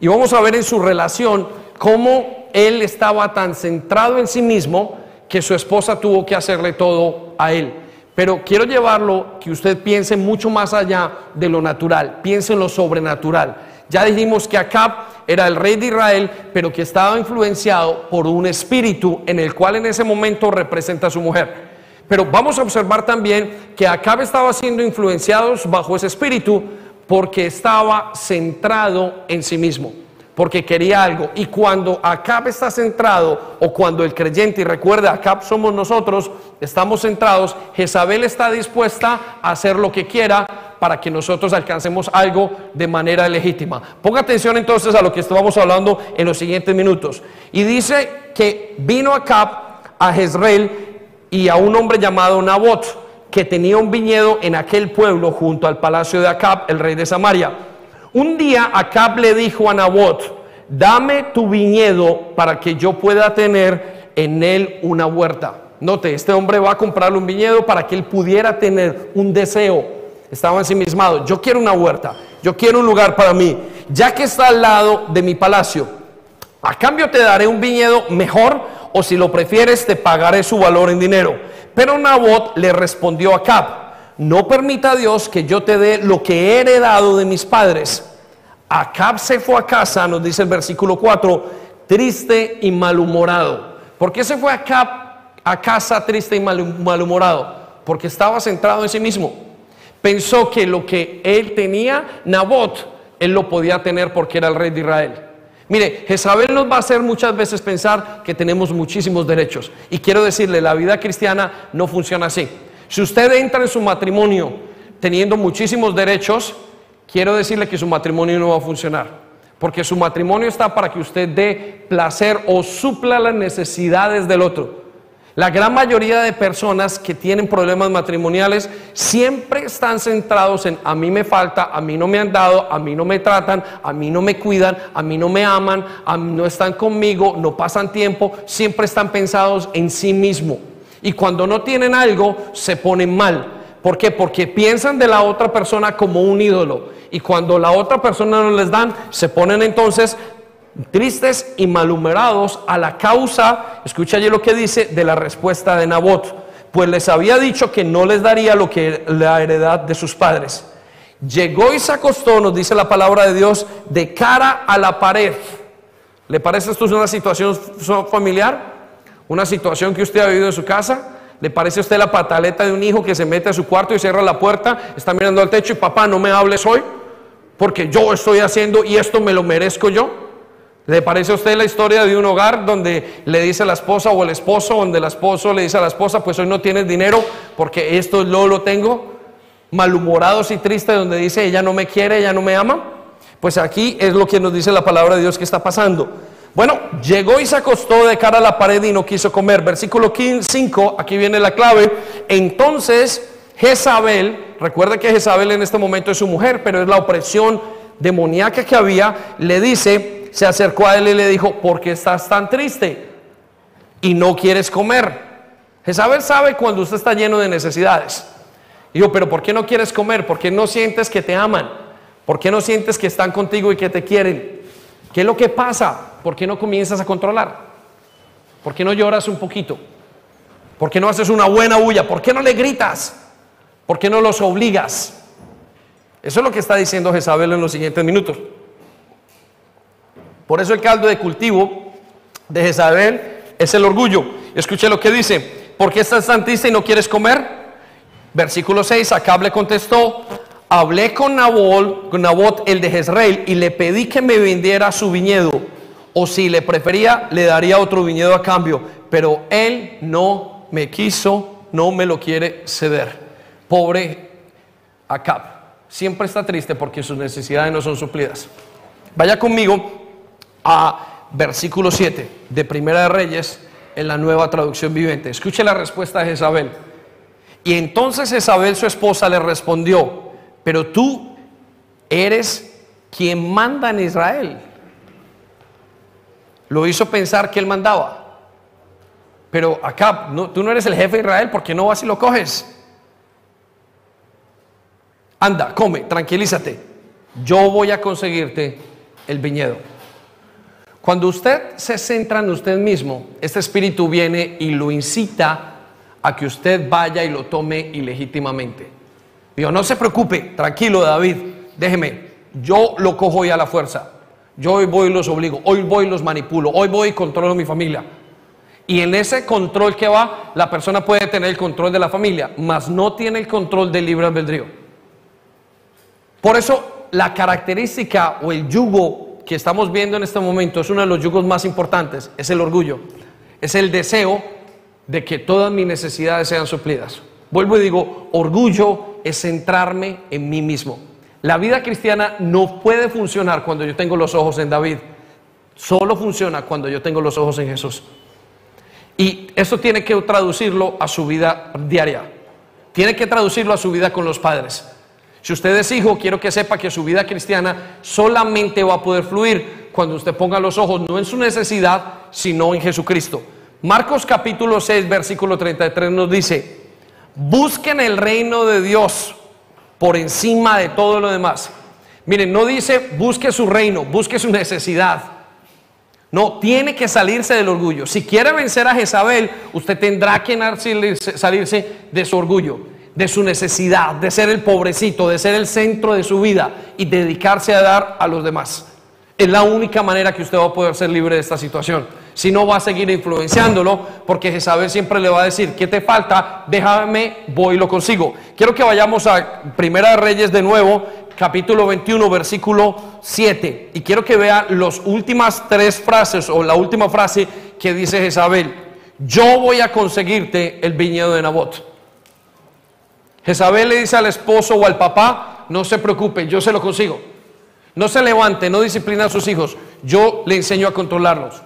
Speaker 1: Y vamos a ver en su relación cómo él estaba tan centrado en sí mismo que su esposa tuvo que hacerle todo a él. Pero quiero llevarlo que usted piense mucho más allá de lo natural, piense en lo sobrenatural. Ya dijimos que Acab era el rey de Israel, pero que estaba influenciado por un espíritu en el cual en ese momento representa a su mujer. Pero vamos a observar también que Acab estaba siendo influenciado bajo ese espíritu porque estaba centrado en sí mismo porque quería algo. Y cuando Acab está centrado, o cuando el creyente, y recuerda, Acab somos nosotros, estamos centrados, Jezabel está dispuesta a hacer lo que quiera para que nosotros alcancemos algo de manera legítima. Ponga atención entonces a lo que estamos hablando en los siguientes minutos. Y dice que vino Acab a Jezreel y a un hombre llamado Nabot, que tenía un viñedo en aquel pueblo junto al palacio de Acab, el rey de Samaria. Un día Acab le dijo a Nabot, dame tu viñedo para que yo pueda tener en él una huerta. Note, este hombre va a comprarle un viñedo para que él pudiera tener un deseo. Estaba ensimismado, yo quiero una huerta, yo quiero un lugar para mí, ya que está al lado de mi palacio. A cambio te daré un viñedo mejor o si lo prefieres te pagaré su valor en dinero. Pero Nabot le respondió a Acab, no permita Dios que yo te dé lo que he heredado de mis padres. Acab se fue a casa, nos dice el versículo 4, triste y malhumorado. ¿Por qué se fue Acab a casa triste y malhumorado? Porque estaba centrado en sí mismo. Pensó que lo que él tenía, Nabot, él lo podía tener porque era el rey de Israel. Mire, Jezabel nos va a hacer muchas veces pensar que tenemos muchísimos derechos. Y quiero decirle, la vida cristiana no funciona así. Si usted entra en su matrimonio teniendo muchísimos derechos, quiero decirle que su matrimonio no va a funcionar. Porque su matrimonio está para que usted dé placer o supla las necesidades del otro. La gran mayoría de personas que tienen problemas matrimoniales siempre están centrados en a mí me falta, a mí no me han dado, a mí no me tratan, a mí no me cuidan, a mí no me aman, a mí no están conmigo, no pasan tiempo, siempre están pensados en sí mismo. Y cuando no tienen algo, se ponen mal. ¿Por qué? Porque piensan de la otra persona como un ídolo. Y cuando la otra persona no les dan, se ponen entonces tristes y malhumorados a la causa, escucha allí lo que dice, de la respuesta de Nabot, pues les había dicho que no les daría lo que la heredad de sus padres. Llegó y se acostó, nos dice la palabra de Dios, de cara a la pared. ¿Le parece esto es una situación familiar? ¿Una situación que usted ha vivido en su casa? ¿Le parece a usted la pataleta de un hijo que se mete a su cuarto y cierra la puerta, está mirando al techo y papá, no me hables hoy? Porque yo estoy haciendo y esto me lo merezco yo. ¿Le parece a usted la historia de un hogar donde le dice la esposa o el esposo, donde el esposo le dice a la esposa, pues hoy no tienes dinero porque esto no lo tengo? Malhumorados y tristes donde dice, ella no me quiere, ella no me ama. Pues aquí es lo que nos dice la palabra de Dios que está pasando. Bueno, llegó y se acostó de cara a la pared y no quiso comer. Versículo 5, aquí viene la clave. Entonces Jezabel, recuerde que Jezabel en este momento es su mujer, pero es la opresión demoníaca que había, le dice, se acercó a él y le dijo, ¿por qué estás tan triste? Y no quieres comer. Jezabel sabe cuando usted está lleno de necesidades. Y yo, pero ¿por qué no quieres comer? ¿Por qué no sientes que te aman? ¿Por qué no sientes que están contigo y que te quieren? ¿Qué es lo que pasa? ¿Por qué no comienzas a controlar? ¿Por qué no lloras un poquito? ¿Por qué no haces una buena huya? ¿Por qué no le gritas? ¿Por qué no los obligas? Eso es lo que está diciendo Jezabel en los siguientes minutos. Por eso el caldo de cultivo de Jezabel es el orgullo. Escuche lo que dice, ¿por qué estás tan triste y no quieres comer? Versículo 6, Acab le contestó, hablé con Nabot, con Nabot el de Jezreel y le pedí que me vendiera su viñedo, o si le prefería, le daría otro viñedo a cambio, pero él no me quiso, no me lo quiere ceder. Pobre Acab, siempre está triste porque sus necesidades no son suplidas. Vaya conmigo a versículo 7 de Primera de Reyes en la nueva traducción viviente. Escuche la respuesta de Jezabel. Y entonces Jezabel, su esposa, le respondió, pero tú eres quien manda en Israel. Lo hizo pensar que él mandaba. Pero acá, no, tú no eres el jefe de Israel, ¿por qué no vas y lo coges? Anda, come, tranquilízate. Yo voy a conseguirte el viñedo. Cuando usted se centra en usted mismo, este espíritu viene y lo incita a que usted vaya y lo tome ilegítimamente. Digo, no se preocupe, tranquilo David, déjeme, yo lo cojo hoy a la fuerza. Yo hoy voy y los obligo, hoy voy y los manipulo, hoy voy y controlo mi familia. Y en ese control que va, la persona puede tener el control de la familia, mas no tiene el control del libre albedrío. Por eso la característica o el yugo que estamos viendo en este momento es uno de los yugos más importantes, es el orgullo, es el deseo de que todas mis necesidades sean suplidas. Vuelvo y digo, orgullo es centrarme en mí mismo. La vida cristiana no puede funcionar cuando yo tengo los ojos en David, solo funciona cuando yo tengo los ojos en Jesús. Y eso tiene que traducirlo a su vida diaria, tiene que traducirlo a su vida con los padres. Si usted es hijo, quiero que sepa que su vida cristiana solamente va a poder fluir cuando usted ponga los ojos no en su necesidad, sino en Jesucristo. Marcos capítulo 6, versículo 33 nos dice, busquen el reino de Dios por encima de todo lo demás. Miren, no dice busque su reino, busque su necesidad. No, tiene que salirse del orgullo. Si quiere vencer a Jezabel, usted tendrá que salirse de su orgullo de su necesidad, de ser el pobrecito, de ser el centro de su vida y dedicarse a dar a los demás. Es la única manera que usted va a poder ser libre de esta situación. Si no, va a seguir influenciándolo porque Jezabel siempre le va a decir, ¿qué te falta? Déjame, voy y lo consigo. Quiero que vayamos a Primera Reyes de nuevo, capítulo 21, versículo 7. Y quiero que vea las últimas tres frases o la última frase que dice Jezabel. Yo voy a conseguirte el viñedo de Nabot. Jezabel le dice al esposo o al papá, no se preocupe, yo se lo consigo. No se levante, no disciplina a sus hijos, yo le enseño a controlarlos.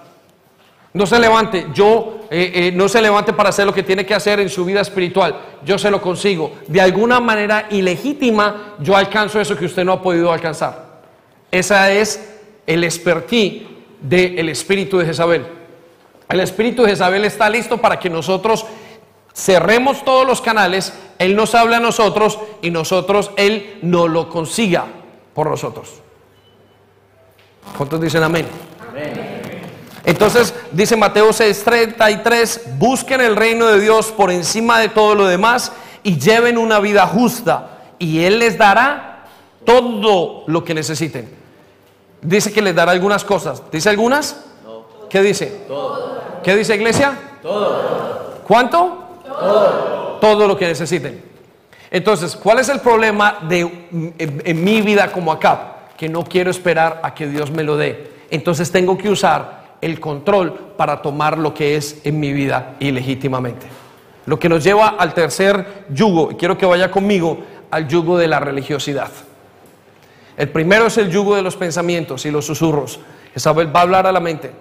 Speaker 1: No se levante, yo eh, eh, no se levante para hacer lo que tiene que hacer en su vida espiritual. Yo se lo consigo. De alguna manera ilegítima, yo alcanzo eso que usted no ha podido alcanzar. Esa es el expertise del espíritu de Jezabel. El espíritu de Jezabel está listo para que nosotros cerremos todos los canales, Él nos habla a nosotros y nosotros, Él no lo consiga por nosotros. ¿Cuántos dicen amén? Entonces dice Mateo 6:33, busquen el reino de Dios por encima de todo lo demás y lleven una vida justa y Él les dará todo lo que necesiten. Dice que les dará algunas cosas. ¿Dice algunas? ¿Qué dice? Todo. ¿Qué dice iglesia? Todo. ¿Cuánto? Todo. Todo lo que necesiten. Entonces, ¿cuál es el problema de en mi vida como acá? Que no quiero esperar a que Dios me lo dé. Entonces tengo que usar el control para tomar lo que es en mi vida ilegítimamente. Lo que nos lleva al tercer yugo, y quiero que vaya conmigo, al yugo de la religiosidad. El primero es el yugo de los pensamientos y los susurros. Jezabel va a hablar a la mente.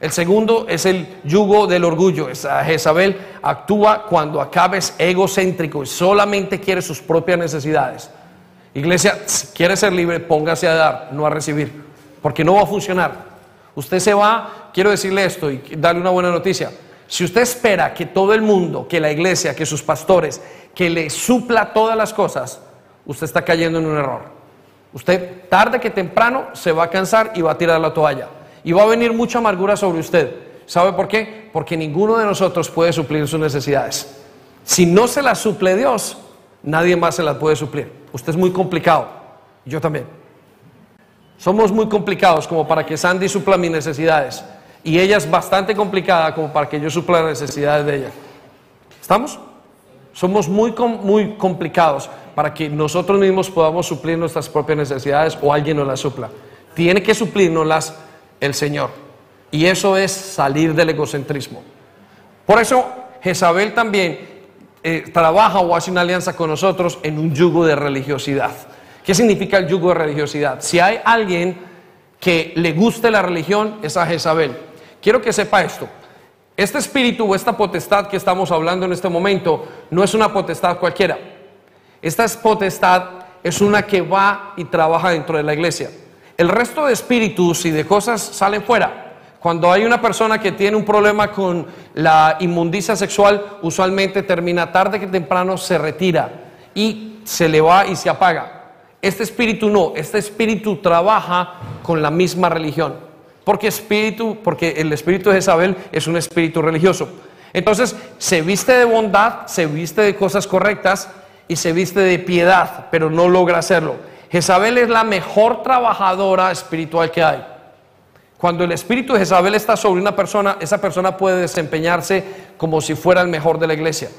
Speaker 1: El segundo es el yugo del orgullo. Jezabel actúa cuando acabes egocéntrico y solamente quiere sus propias necesidades. Iglesia, si quiere ser libre, póngase a dar, no a recibir, porque no va a funcionar. Usted se va, quiero decirle esto y darle una buena noticia. Si usted espera que todo el mundo, que la iglesia, que sus pastores, que le supla todas las cosas, usted está cayendo en un error. Usted tarde que temprano se va a cansar y va a tirar la toalla. Y va a venir mucha amargura sobre usted. ¿Sabe por qué? Porque ninguno de nosotros puede suplir sus necesidades. Si no se las suple Dios, nadie más se las puede suplir. Usted es muy complicado. Yo también. Somos muy complicados como para que Sandy supla mis necesidades. Y ella es bastante complicada como para que yo supla las necesidades de ella. ¿Estamos? Somos muy, muy complicados para que nosotros mismos podamos suplir nuestras propias necesidades o alguien nos las supla. Tiene que suplirnoslas el Señor. Y eso es salir del egocentrismo. Por eso Jezabel también eh, trabaja o hace una alianza con nosotros en un yugo de religiosidad. ¿Qué significa el yugo de religiosidad? Si hay alguien que le guste la religión, es a Jezabel. Quiero que sepa esto. Este espíritu o esta potestad que estamos hablando en este momento no es una potestad cualquiera. Esta potestad es una que va y trabaja dentro de la iglesia. El resto de espíritus y de cosas salen fuera. Cuando hay una persona que tiene un problema con la inmundicia sexual, usualmente termina tarde que temprano, se retira y se le va y se apaga. Este espíritu no, este espíritu trabaja con la misma religión. Porque espíritu, porque el espíritu de Jezabel es un espíritu religioso. Entonces, se viste de bondad, se viste de cosas correctas y se viste de piedad, pero no logra hacerlo. Jezabel es la mejor trabajadora espiritual que hay. Cuando el espíritu de Jezabel está sobre una persona, esa persona puede desempeñarse como si fuera el mejor de la iglesia.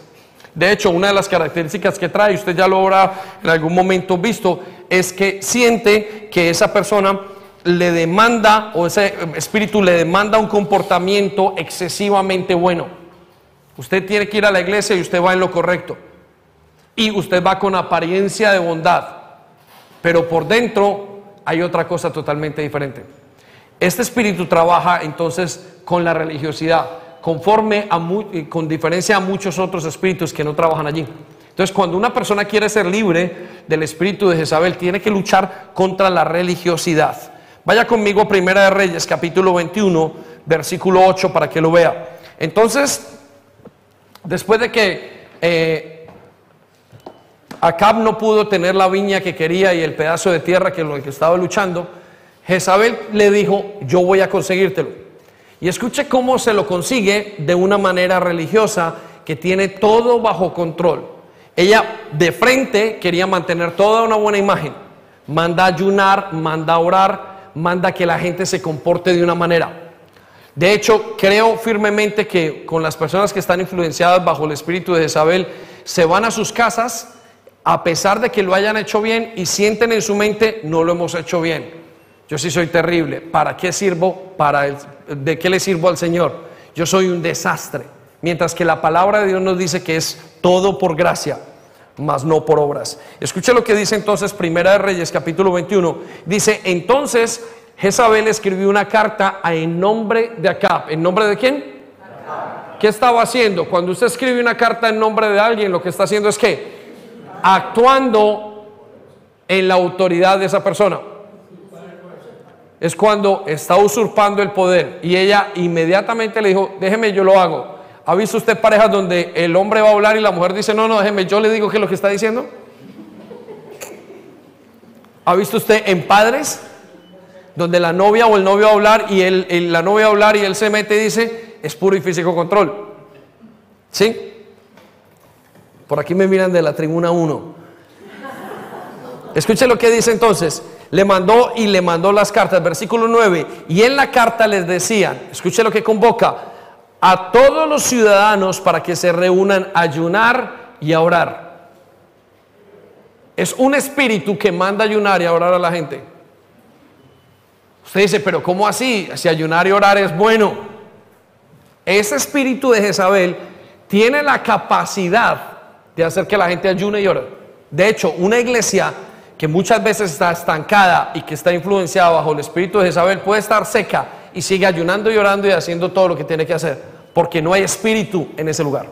Speaker 1: De hecho, una de las características que trae, usted ya lo habrá en algún momento visto, es que siente que esa persona le demanda, o ese espíritu le demanda un comportamiento excesivamente bueno. Usted tiene que ir a la iglesia y usted va en lo correcto. Y usted va con apariencia de bondad. Pero por dentro hay otra cosa totalmente diferente. Este espíritu trabaja entonces con la religiosidad conforme a con diferencia a muchos otros espíritus que no trabajan allí. Entonces, cuando una persona quiere ser libre del espíritu de Jezabel, tiene que luchar contra la religiosidad. Vaya conmigo a Primera de Reyes, capítulo 21, versículo 8, para que lo vea. Entonces, después de que eh, Acab no pudo tener la viña que quería y el pedazo de tierra que lo que estaba luchando, Jezabel le dijo, yo voy a conseguírtelo. Y escuche cómo se lo consigue de una manera religiosa que tiene todo bajo control. Ella de frente quería mantener toda una buena imagen. Manda ayunar, manda orar, manda que la gente se comporte de una manera. De hecho, creo firmemente que con las personas que están influenciadas bajo el espíritu de Isabel, se van a sus casas a pesar de que lo hayan hecho bien y sienten en su mente, no lo hemos hecho bien. Yo sí soy terrible. ¿Para qué sirvo? Para ¿De qué le sirvo al Señor? Yo soy un desastre. Mientras que la palabra de Dios nos dice que es todo por gracia, mas no por obras. Escuche lo que dice entonces Primera de Reyes capítulo 21. Dice, entonces Jezabel escribió una carta en nombre de Acab. ¿En nombre de quién? ¿Qué estaba haciendo? Cuando usted escribe una carta en nombre de alguien, lo que está haciendo es que actuando en la autoridad de esa persona. Es cuando está usurpando el poder y ella inmediatamente le dijo, déjeme, yo lo hago. ¿Ha visto usted parejas donde el hombre va a hablar y la mujer dice, no, no, déjeme, yo le digo qué es lo que está diciendo? ¿Ha visto usted en padres donde la novia o el novio va a hablar y la novia va a hablar y él se mete y dice, es puro y físico control? ¿Sí? Por aquí me miran de la tribuna 1. Escuche lo que dice entonces. Le mandó y le mandó las cartas, versículo 9. Y en la carta les decían, escuche lo que convoca, a todos los ciudadanos para que se reúnan a ayunar y a orar. Es un espíritu que manda a ayunar y a orar a la gente. Usted dice, pero ¿cómo así? Si ayunar y orar es bueno. Ese espíritu de Jezabel tiene la capacidad de hacer que la gente ayune y ore. De hecho, una iglesia que muchas veces está estancada y que está influenciada bajo el espíritu de Jezabel puede estar seca y sigue ayunando y orando y haciendo todo lo que tiene que hacer, porque no hay espíritu en ese lugar.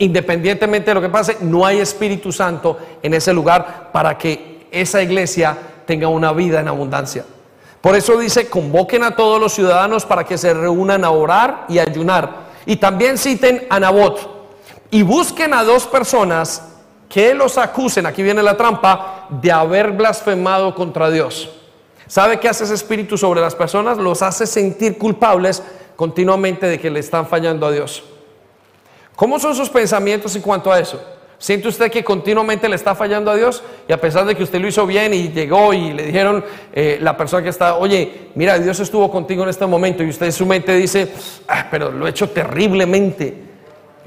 Speaker 1: Independientemente de lo que pase, no hay Espíritu Santo en ese lugar para que esa iglesia tenga una vida en abundancia. Por eso dice, convoquen a todos los ciudadanos para que se reúnan a orar y ayunar. Y también citen a Nabot, y busquen a dos personas que los acusen, aquí viene la trampa, de haber blasfemado contra Dios. ¿Sabe qué hace ese espíritu sobre las personas? Los hace sentir culpables continuamente de que le están fallando a Dios. ¿Cómo son sus pensamientos en cuanto a eso? ¿Siente usted que continuamente le está fallando a Dios? Y a pesar de que usted lo hizo bien y llegó y le dijeron eh, la persona que está, oye, mira, Dios estuvo contigo en este momento y usted en su mente dice, ah, pero lo he hecho terriblemente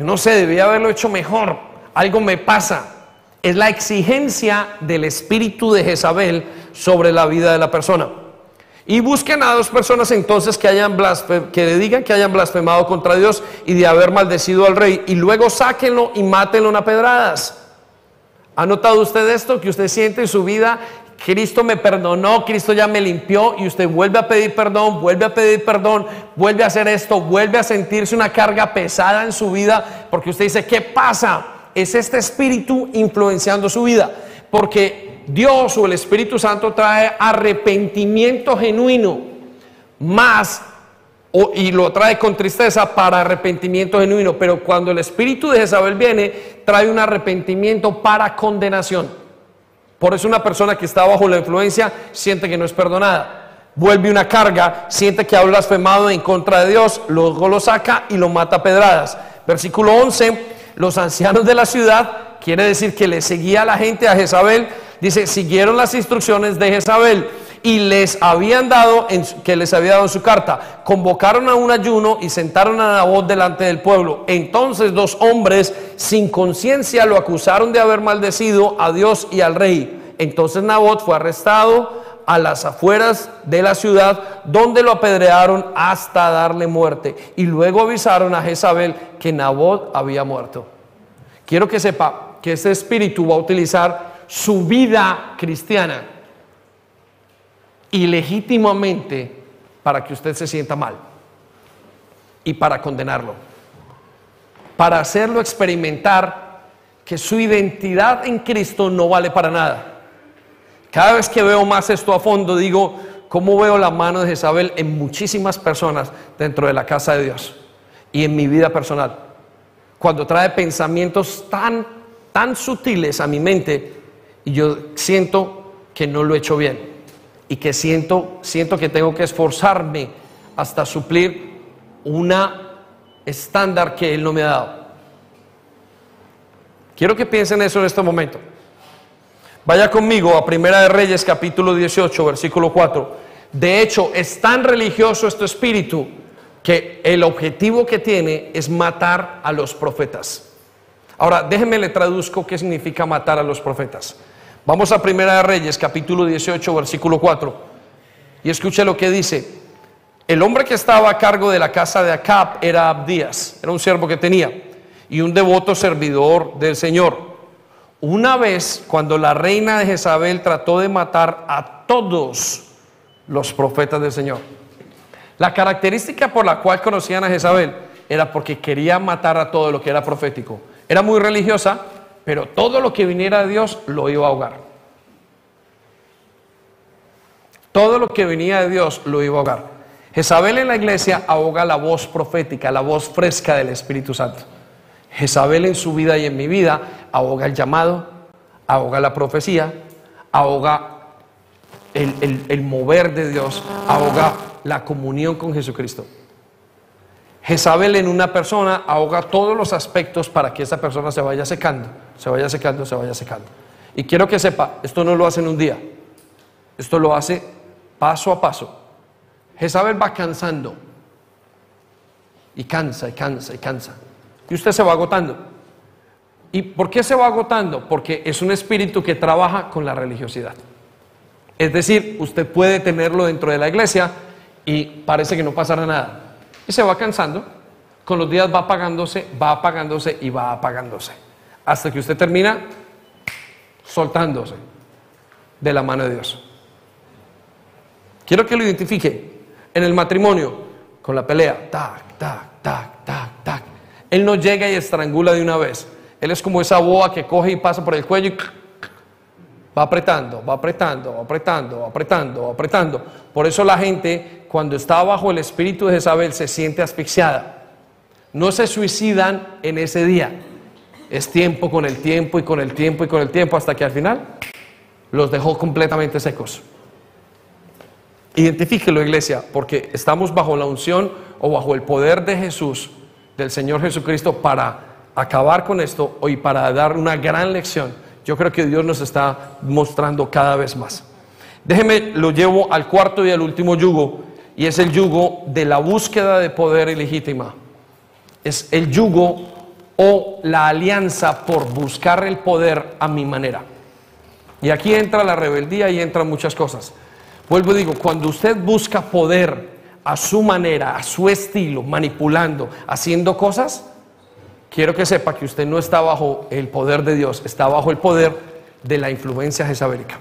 Speaker 1: no sé, debía haberlo hecho mejor. Algo me pasa. Es la exigencia del espíritu de Jezabel sobre la vida de la persona. Y busquen a dos personas entonces que, hayan que le digan que hayan blasfemado contra Dios y de haber maldecido al rey. Y luego sáquenlo y mátenlo a pedradas. ¿Ha notado usted esto? Que usted siente en su vida Cristo me perdonó, Cristo ya me limpió y usted vuelve a pedir perdón, vuelve a pedir perdón, vuelve a hacer esto, vuelve a sentirse una carga pesada en su vida porque usted dice, ¿qué pasa? Es este espíritu influenciando su vida. Porque Dios o el Espíritu Santo trae arrepentimiento genuino más y lo trae con tristeza para arrepentimiento genuino. Pero cuando el espíritu de Jezabel viene, trae un arrepentimiento para condenación. Por eso una persona que está bajo la influencia siente que no es perdonada. Vuelve una carga, siente que ha blasfemado en contra de Dios, luego lo saca y lo mata a pedradas. Versículo 11, los ancianos de la ciudad, quiere decir que le seguía la gente a Jezabel, dice, siguieron las instrucciones de Jezabel y les habían dado, en, que les había dado en su carta, convocaron a un ayuno y sentaron a voz delante del pueblo. Entonces dos hombres sin conciencia lo acusaron de haber maldecido a Dios y al rey. Entonces Nabot fue arrestado a las afueras de la ciudad, donde lo apedrearon hasta darle muerte. Y luego avisaron a Jezabel que Nabot había muerto. Quiero que sepa que este espíritu va a utilizar su vida cristiana ilegítimamente para que usted se sienta mal y para condenarlo, para hacerlo experimentar que su identidad en Cristo no vale para nada. Cada vez que veo más esto a fondo, digo, ¿cómo veo la mano de Jezabel en muchísimas personas dentro de la casa de Dios y en mi vida personal? Cuando trae pensamientos tan, tan sutiles a mi mente y yo siento que no lo he hecho bien y que siento, siento que tengo que esforzarme hasta suplir una estándar que Él no me ha dado. Quiero que piensen eso en este momento. Vaya conmigo a Primera de Reyes capítulo 18, versículo 4. De hecho, es tan religioso este espíritu que el objetivo que tiene es matar a los profetas. Ahora, déjenme le traduzco qué significa matar a los profetas. Vamos a Primera de Reyes, capítulo 18, versículo 4. Y escuche lo que dice. El hombre que estaba a cargo de la casa de Acab era Abdías, era un siervo que tenía, y un devoto servidor del Señor. Una vez, cuando la reina de Jezabel trató de matar a todos los profetas del Señor. La característica por la cual conocían a Jezabel era porque quería matar a todo lo que era profético. Era muy religiosa, pero todo lo que viniera de Dios lo iba a ahogar. Todo lo que venía de Dios lo iba a ahogar. Jezabel en la iglesia ahoga la voz profética, la voz fresca del Espíritu Santo. Jezabel en su vida y en mi vida ahoga el llamado, ahoga la profecía, ahoga el, mover de Dios, ahoga la comunión con Jesucristo. Jezabel en una persona ahoga todos los aspectos para que esa persona se vaya secando, se vaya secando, se vaya secando. Y quiero que sepa, esto no lo hace en un día, esto lo hace paso a paso. Jezabel va cansando y cansa y cansa y cansa. Y usted se va agotando. ¿Y por qué se va agotando? Porque es un espíritu que trabaja con la religiosidad. Es decir, usted puede tenerlo dentro de la iglesia y parece que no pasará nada. Y se va cansando, con los días va apagándose, va apagándose y va apagándose. Hasta que usted termina soltándose de la mano de Dios. Quiero que lo identifique en el matrimonio, con la pelea, tac, tac, tac, tac, tac. Él no llega y estrangula de una vez. Él es como esa boa que coge y pasa por el cuello y Va apretando, va apretando, apretando, apretando, apretando. Por eso la gente, cuando está bajo el espíritu de Jezabel, se siente asfixiada. No se suicidan en ese día. Es tiempo con el tiempo y con el tiempo y con el tiempo hasta que al final los dejó completamente secos. Identifíquelo, iglesia, porque estamos bajo la unción o bajo el poder de Jesús, del Señor Jesucristo, para acabar con esto y para dar una gran lección yo creo que Dios nos está mostrando cada vez más. Déjeme, lo llevo al cuarto y al último yugo, y es el yugo de la búsqueda de poder ilegítima. Es el yugo o la alianza por buscar el poder a mi manera. Y aquí entra la rebeldía y entran muchas cosas. Vuelvo y digo, cuando usted busca poder a su manera, a su estilo, manipulando, haciendo cosas, quiero que sepa que usted no está bajo el poder de Dios, está bajo el poder de la influencia jezabelica.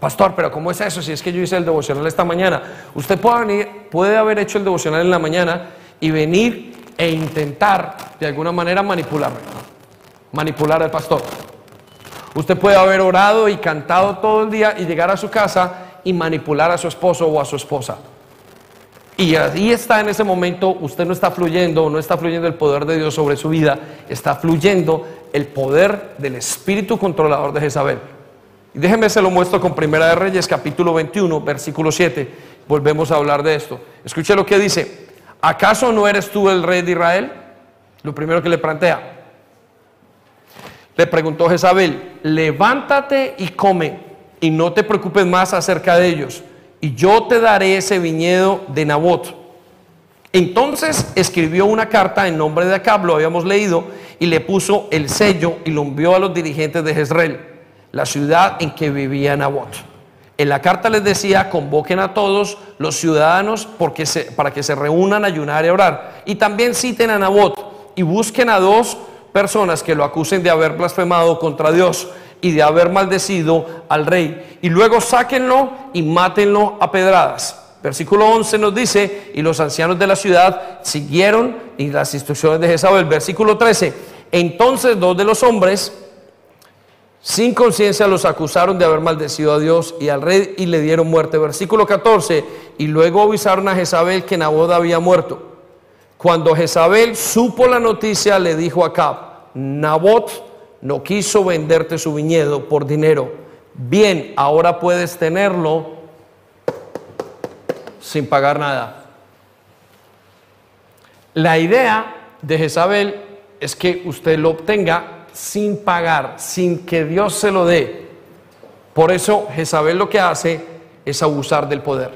Speaker 1: Pastor, pero ¿cómo es eso? Si es que yo hice el devocional esta mañana. Usted puede, haber hecho el devocional en la mañana y venir e intentar de alguna manera manipularme, manipular al pastor. Usted puede haber orado y cantado todo el día y llegar a su casa y manipular a su esposo o a su esposa. Y ahí está en ese momento, usted no está fluyendo, no está fluyendo el poder de Dios sobre su vida, está fluyendo el poder del espíritu controlador de Jezabel. Y déjeme se lo muestro con Primera de Reyes, capítulo 21, versículo 7. Volvemos a hablar de esto. Escuche lo que dice. ¿Acaso no eres tú el rey de Israel? Lo primero que le plantea. Le preguntó Jezabel, levántate y come y no te preocupes más acerca de ellos y yo te daré ese viñedo de Nabot. Entonces escribió una carta en nombre de Acab, lo habíamos leído, y le puso el sello y lo envió a los dirigentes de Jezreel, la ciudad en que vivía Nabot. En la carta les decía, convoquen a todos los ciudadanos porque para que se reúnan a ayunar y a orar. Y también citen a Nabot y busquen a dos personas que lo acusen de haber blasfemado contra Dios y de haber maldecido al rey. Y luego sáquenlo y mátenlo a pedradas. Versículo 11 nos dice, y los ancianos de la ciudad siguieron y las instrucciones de Jezabel. Versículo 13, entonces dos de los hombres sin conciencia los acusaron de haber maldecido a Dios y al rey y le dieron muerte. Versículo 14, y luego avisaron a Jezabel que Nabot había muerto. Cuando Jezabel supo la noticia, le dijo a Acab, Nabot no quiso venderte su viñedo por dinero. Bien, ahora puedes tenerlo sin pagar nada. La idea de Jezabel es que usted lo obtenga sin pagar, sin que Dios se lo dé. Por eso Jezabel lo que hace es abusar del poder.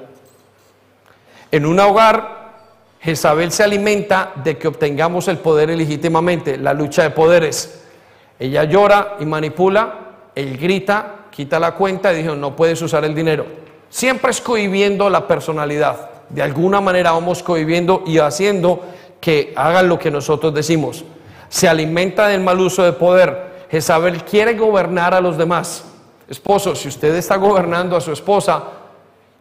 Speaker 1: En un hogar, Jezabel se alimenta de que obtengamos el poder ilegítimamente, la lucha de poderes. Ella llora y manipula, él grita, quita la cuenta y dijo, no puedes usar el dinero. Siempre es cohibiendo la personalidad. De alguna manera vamos cohibiendo y haciendo que hagan lo que nosotros decimos. Se alimenta del mal uso de poder. Jezabel quiere gobernar a los demás. Esposo, si usted está gobernando a su esposa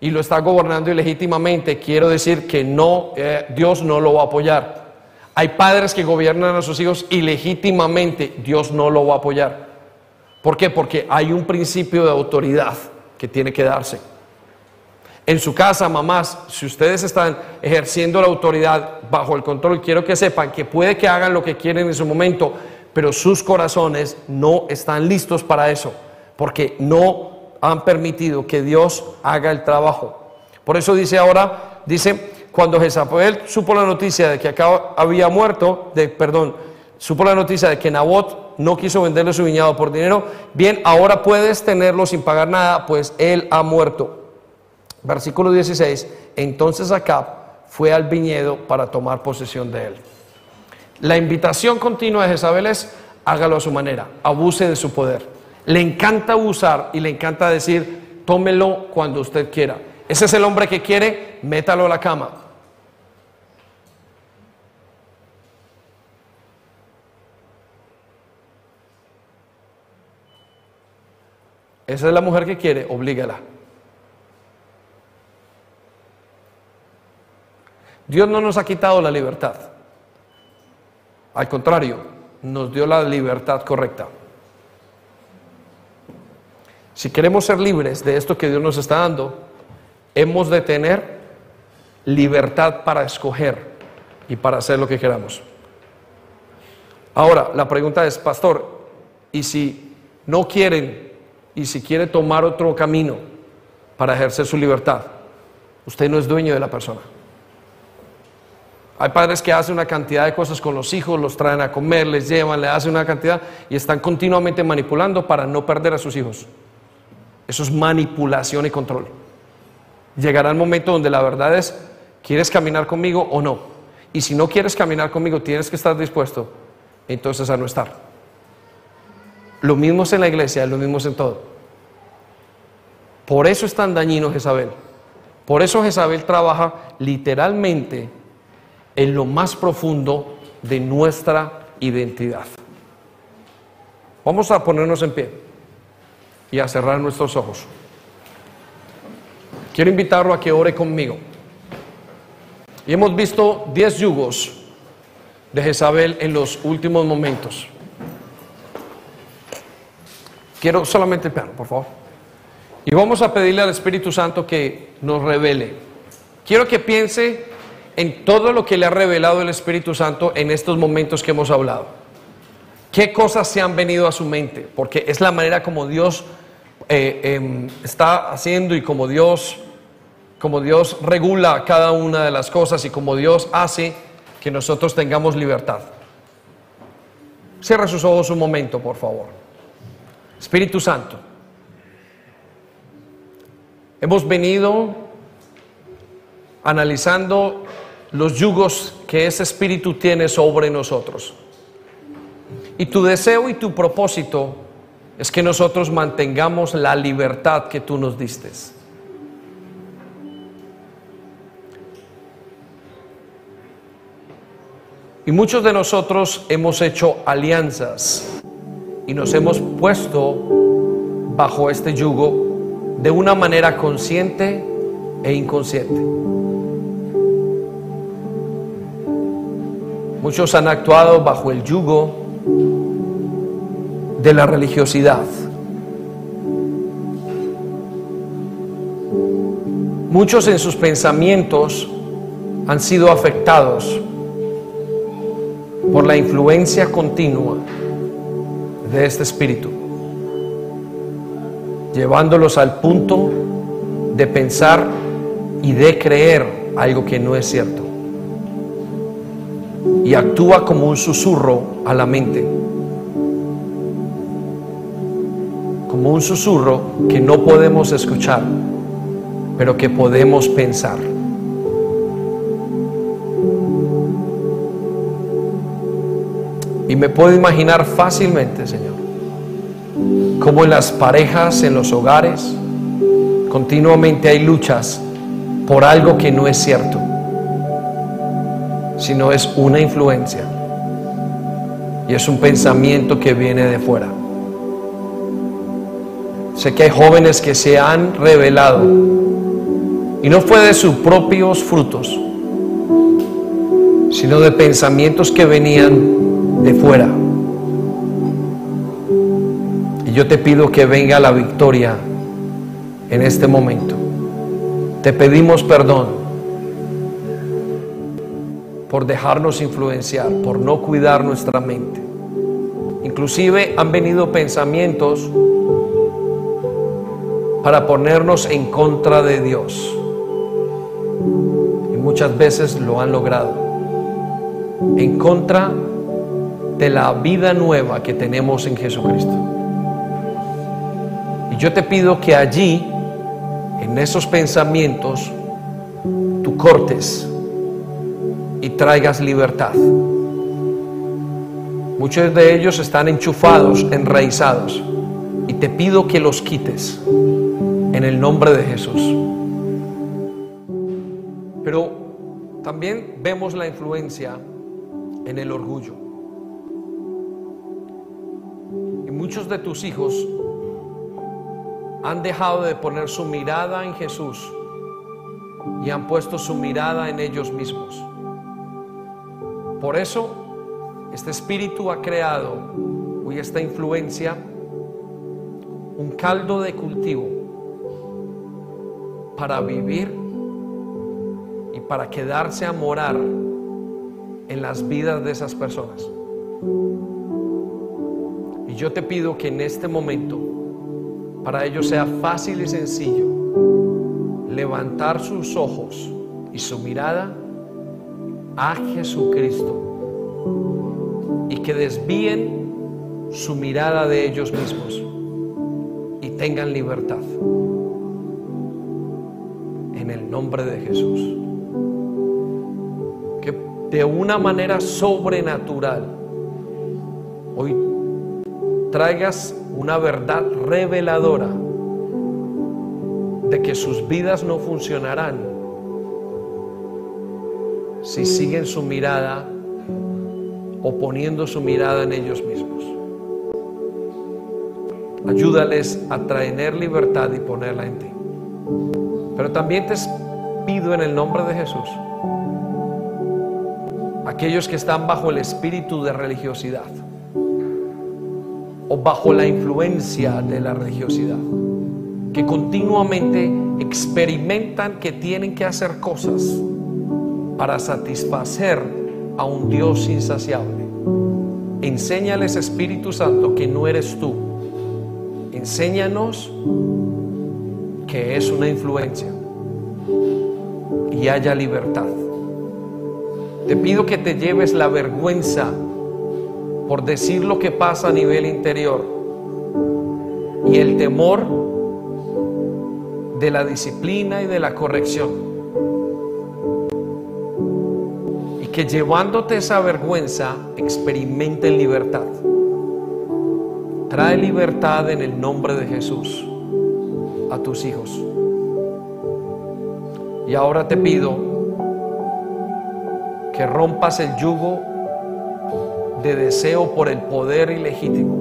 Speaker 1: y lo está gobernando ilegítimamente, quiero decir que no, eh, Dios no lo va a apoyar. Hay padres que gobiernan a sus hijos ilegítimamente, Dios no lo va a apoyar. ¿Por qué? Porque hay un principio de autoridad que tiene que darse. En su casa, mamás, si ustedes están ejerciendo la autoridad bajo el control, quiero que sepan que puede que hagan lo que quieren en su momento, pero sus corazones no están listos para eso, porque no han permitido que Dios haga el trabajo. Por eso dice ahora, dice, cuando Jezabel supo la noticia de que acá había muerto, de, perdón, supo la noticia de que Nabot no quiso venderle su viñado por dinero, bien, ahora puedes tenerlo sin pagar nada, pues él ha muerto. Versículo 16, entonces Acab fue al viñedo para tomar posesión de él. La invitación continua de Jezabel es, hágalo a su manera, abuse de su poder. Le encanta abusar y le encanta decir, tómelo cuando usted quiera. Ese es el hombre que quiere, métalo a la cama. Esa es la mujer que quiere, oblígala. Dios no nos ha quitado la libertad. Al contrario, nos dio la libertad correcta. Si queremos ser libres de esto que Dios nos está dando, hemos de tener libertad para escoger y para hacer lo que queramos. Ahora, la pregunta es, pastor, ¿y si no quieren y si quiere tomar otro camino para ejercer su libertad? Usted no es dueño de la persona. Hay padres que hacen una cantidad de cosas con los hijos, los traen a comer, les llevan, le hacen una cantidad y están continuamente manipulando para no perder a sus hijos. Eso es manipulación y control. Llegará el momento donde la verdad es, ¿quieres caminar conmigo o no? Y si no quieres caminar conmigo, tienes que estar dispuesto entonces a no estar. Lo mismo es en la iglesia, lo mismo es en todo. Por eso es tan dañino Jezabel. Por eso Jezabel trabaja literalmente en lo más profundo de nuestra identidad. Vamos a ponernos en pie y a cerrar nuestros ojos. Quiero invitarlo a que ore conmigo. Y hemos visto 10 yugos de Jezabel en los últimos momentos. Quiero solamente el por favor. Y vamos a pedirle al Espíritu Santo que nos revele. Quiero que piense en todo lo que le ha revelado el Espíritu Santo en estos momentos que hemos hablado. ¿Qué cosas se han venido a su mente? Porque es la manera como Dios eh, em, está haciendo y como Dios, como Dios regula cada una de las cosas y como Dios hace que nosotros tengamos libertad. Cierra sus ojos un momento, por favor. Espíritu Santo, hemos venido analizando los yugos que ese espíritu tiene sobre nosotros. Y tu deseo y tu propósito es que nosotros mantengamos la libertad que tú nos diste. Y muchos de nosotros hemos hecho alianzas y nos hemos puesto bajo este yugo de una manera consciente e inconsciente. Muchos han actuado bajo el yugo de la religiosidad. Muchos en sus pensamientos han sido afectados por la influencia continua de este espíritu, llevándolos al punto de pensar y de creer algo que no es cierto y actúa como un susurro a la mente. Como un susurro que no podemos escuchar, pero que podemos pensar. Y me puedo imaginar fácilmente, Señor, como en las parejas, en los hogares, continuamente hay luchas por algo que no es cierto sino es una influencia. Y es un pensamiento que viene de fuera. Sé que hay jóvenes que se han revelado Y no fue de sus propios frutos, sino de pensamientos que venían de fuera. Y yo te pido que venga la victoria en este momento. Te pedimos perdón por dejarnos influenciar, por no cuidar nuestra mente. Inclusive han venido pensamientos para ponernos en contra de Dios. Y muchas veces lo han logrado. En contra de la vida nueva que tenemos en Jesucristo. Y yo te pido que allí, en esos pensamientos, tú cortes y traigas libertad. Muchos de ellos están enchufados, enraizados. Y te pido que los quites en el nombre de Jesús. Pero también vemos la influencia en el orgullo. Y muchos de tus hijos han dejado de poner su mirada en Jesús y han puesto su mirada en ellos mismos. Por eso, este espíritu ha creado, hoy esta influencia, un caldo de cultivo para vivir y para quedarse a morar en las vidas de esas personas. Y yo te pido que en este momento, para ellos sea fácil y sencillo, levantar sus ojos y su mirada a Jesucristo y que desvíen su mirada de ellos mismos y tengan libertad en el nombre de Jesús. Que de una manera sobrenatural hoy traigas una verdad reveladora de que sus vidas no funcionarán si siguen su mirada o poniendo su mirada en ellos mismos. Ayúdales a traer libertad y ponerla en ti. Pero también te pido en el nombre de Jesús, aquellos que están bajo el espíritu de religiosidad o bajo la influencia de la religiosidad, que continuamente experimentan que tienen que hacer cosas para satisfacer a un Dios insaciable. Enséñales, Espíritu Santo, que no eres tú. Enséñanos que es una influencia y haya libertad. Te pido que te lleves la vergüenza por decir lo que pasa a nivel interior y el temor de la disciplina y de la corrección. Que llevándote esa vergüenza experimenten libertad. Trae libertad en el nombre de Jesús a tus hijos. Y ahora te pido que rompas el yugo de deseo por el poder ilegítimo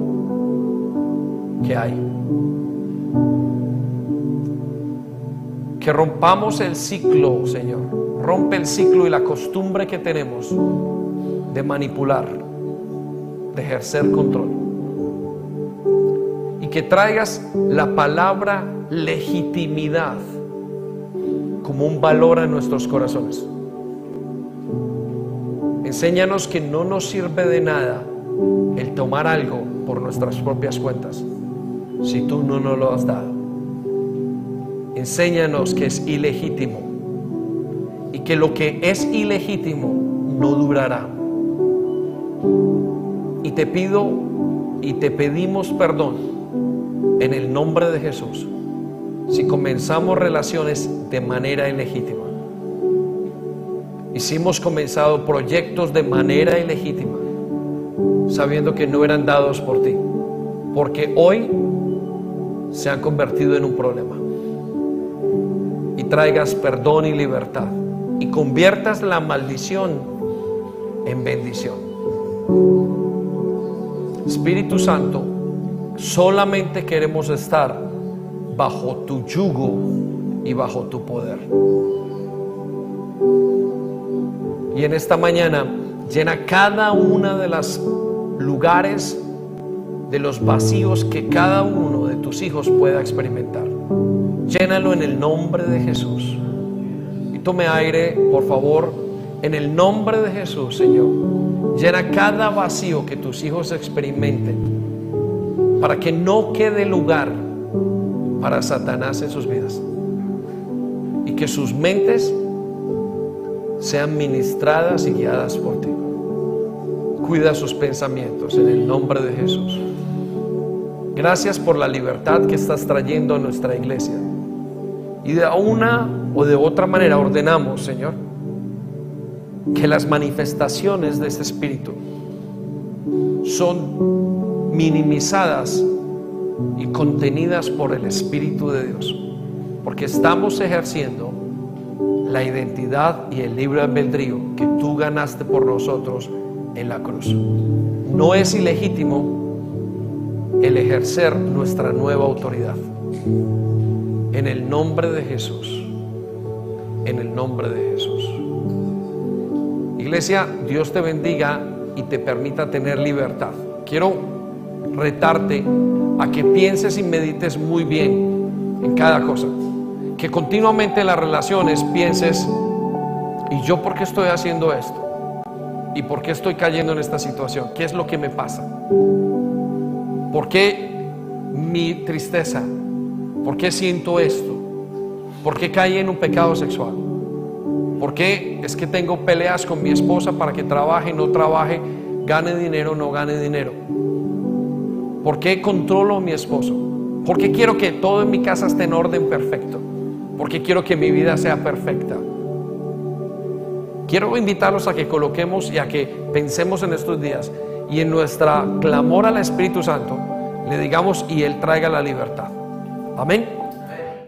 Speaker 1: que hay. Que rompamos el ciclo, Señor. Rompe el ciclo y la costumbre que tenemos de manipular, de ejercer control. Y que traigas la palabra legitimidad como un valor en nuestros corazones. Enséñanos que no nos sirve de nada el tomar algo por nuestras propias cuentas si tú no nos lo has dado. Enséñanos que es ilegítimo que lo que es ilegítimo no durará. Y te pido y te pedimos perdón en el nombre de Jesús si comenzamos relaciones de manera ilegítima. Hicimos comenzado proyectos de manera ilegítima, sabiendo que no eran dados por ti, porque hoy se han convertido en un problema. Y traigas perdón y libertad y conviertas la maldición en bendición. Espíritu Santo, solamente queremos estar bajo tu yugo y bajo tu poder. Y en esta mañana llena cada una de los lugares, de los vacíos que cada uno de tus hijos pueda experimentar. Llénalo en el nombre de Jesús. Tome aire, por favor, en el nombre de Jesús, Señor. Llena cada vacío que tus hijos experimenten para que no quede lugar para Satanás en sus vidas. Y que sus mentes sean ministradas y guiadas por ti. Cuida sus pensamientos en el nombre de Jesús. Gracias por la libertad que estás trayendo a nuestra iglesia. Y de una o de otra manera ordenamos, Señor, que las manifestaciones de este Espíritu son minimizadas y contenidas por el Espíritu de Dios. Porque estamos ejerciendo la identidad y el libre albedrío que tú ganaste por nosotros en la cruz. No es ilegítimo el ejercer nuestra nueva autoridad. En el nombre de Jesús. En el nombre de Jesús. Iglesia, Dios te bendiga y te permita tener libertad. Quiero retarte a que pienses y medites muy bien en cada cosa. Que continuamente en las relaciones pienses, ¿y yo por qué estoy haciendo esto? ¿Y por qué estoy cayendo en esta situación? ¿Qué es lo que me pasa? ¿Por qué mi tristeza? ¿Por qué siento esto? ¿Por qué caí en un pecado sexual? ¿Por qué es que tengo peleas con mi esposa para que trabaje, no trabaje, gane dinero, no gane dinero? ¿Por qué controlo a mi esposo? ¿Por qué quiero que todo en mi casa esté en orden perfecto? ¿Por qué quiero que mi vida sea perfecta? Quiero invitarlos a que coloquemos y a que pensemos en estos días y en nuestra clamor al Espíritu Santo le digamos y Él traiga la libertad. Amén.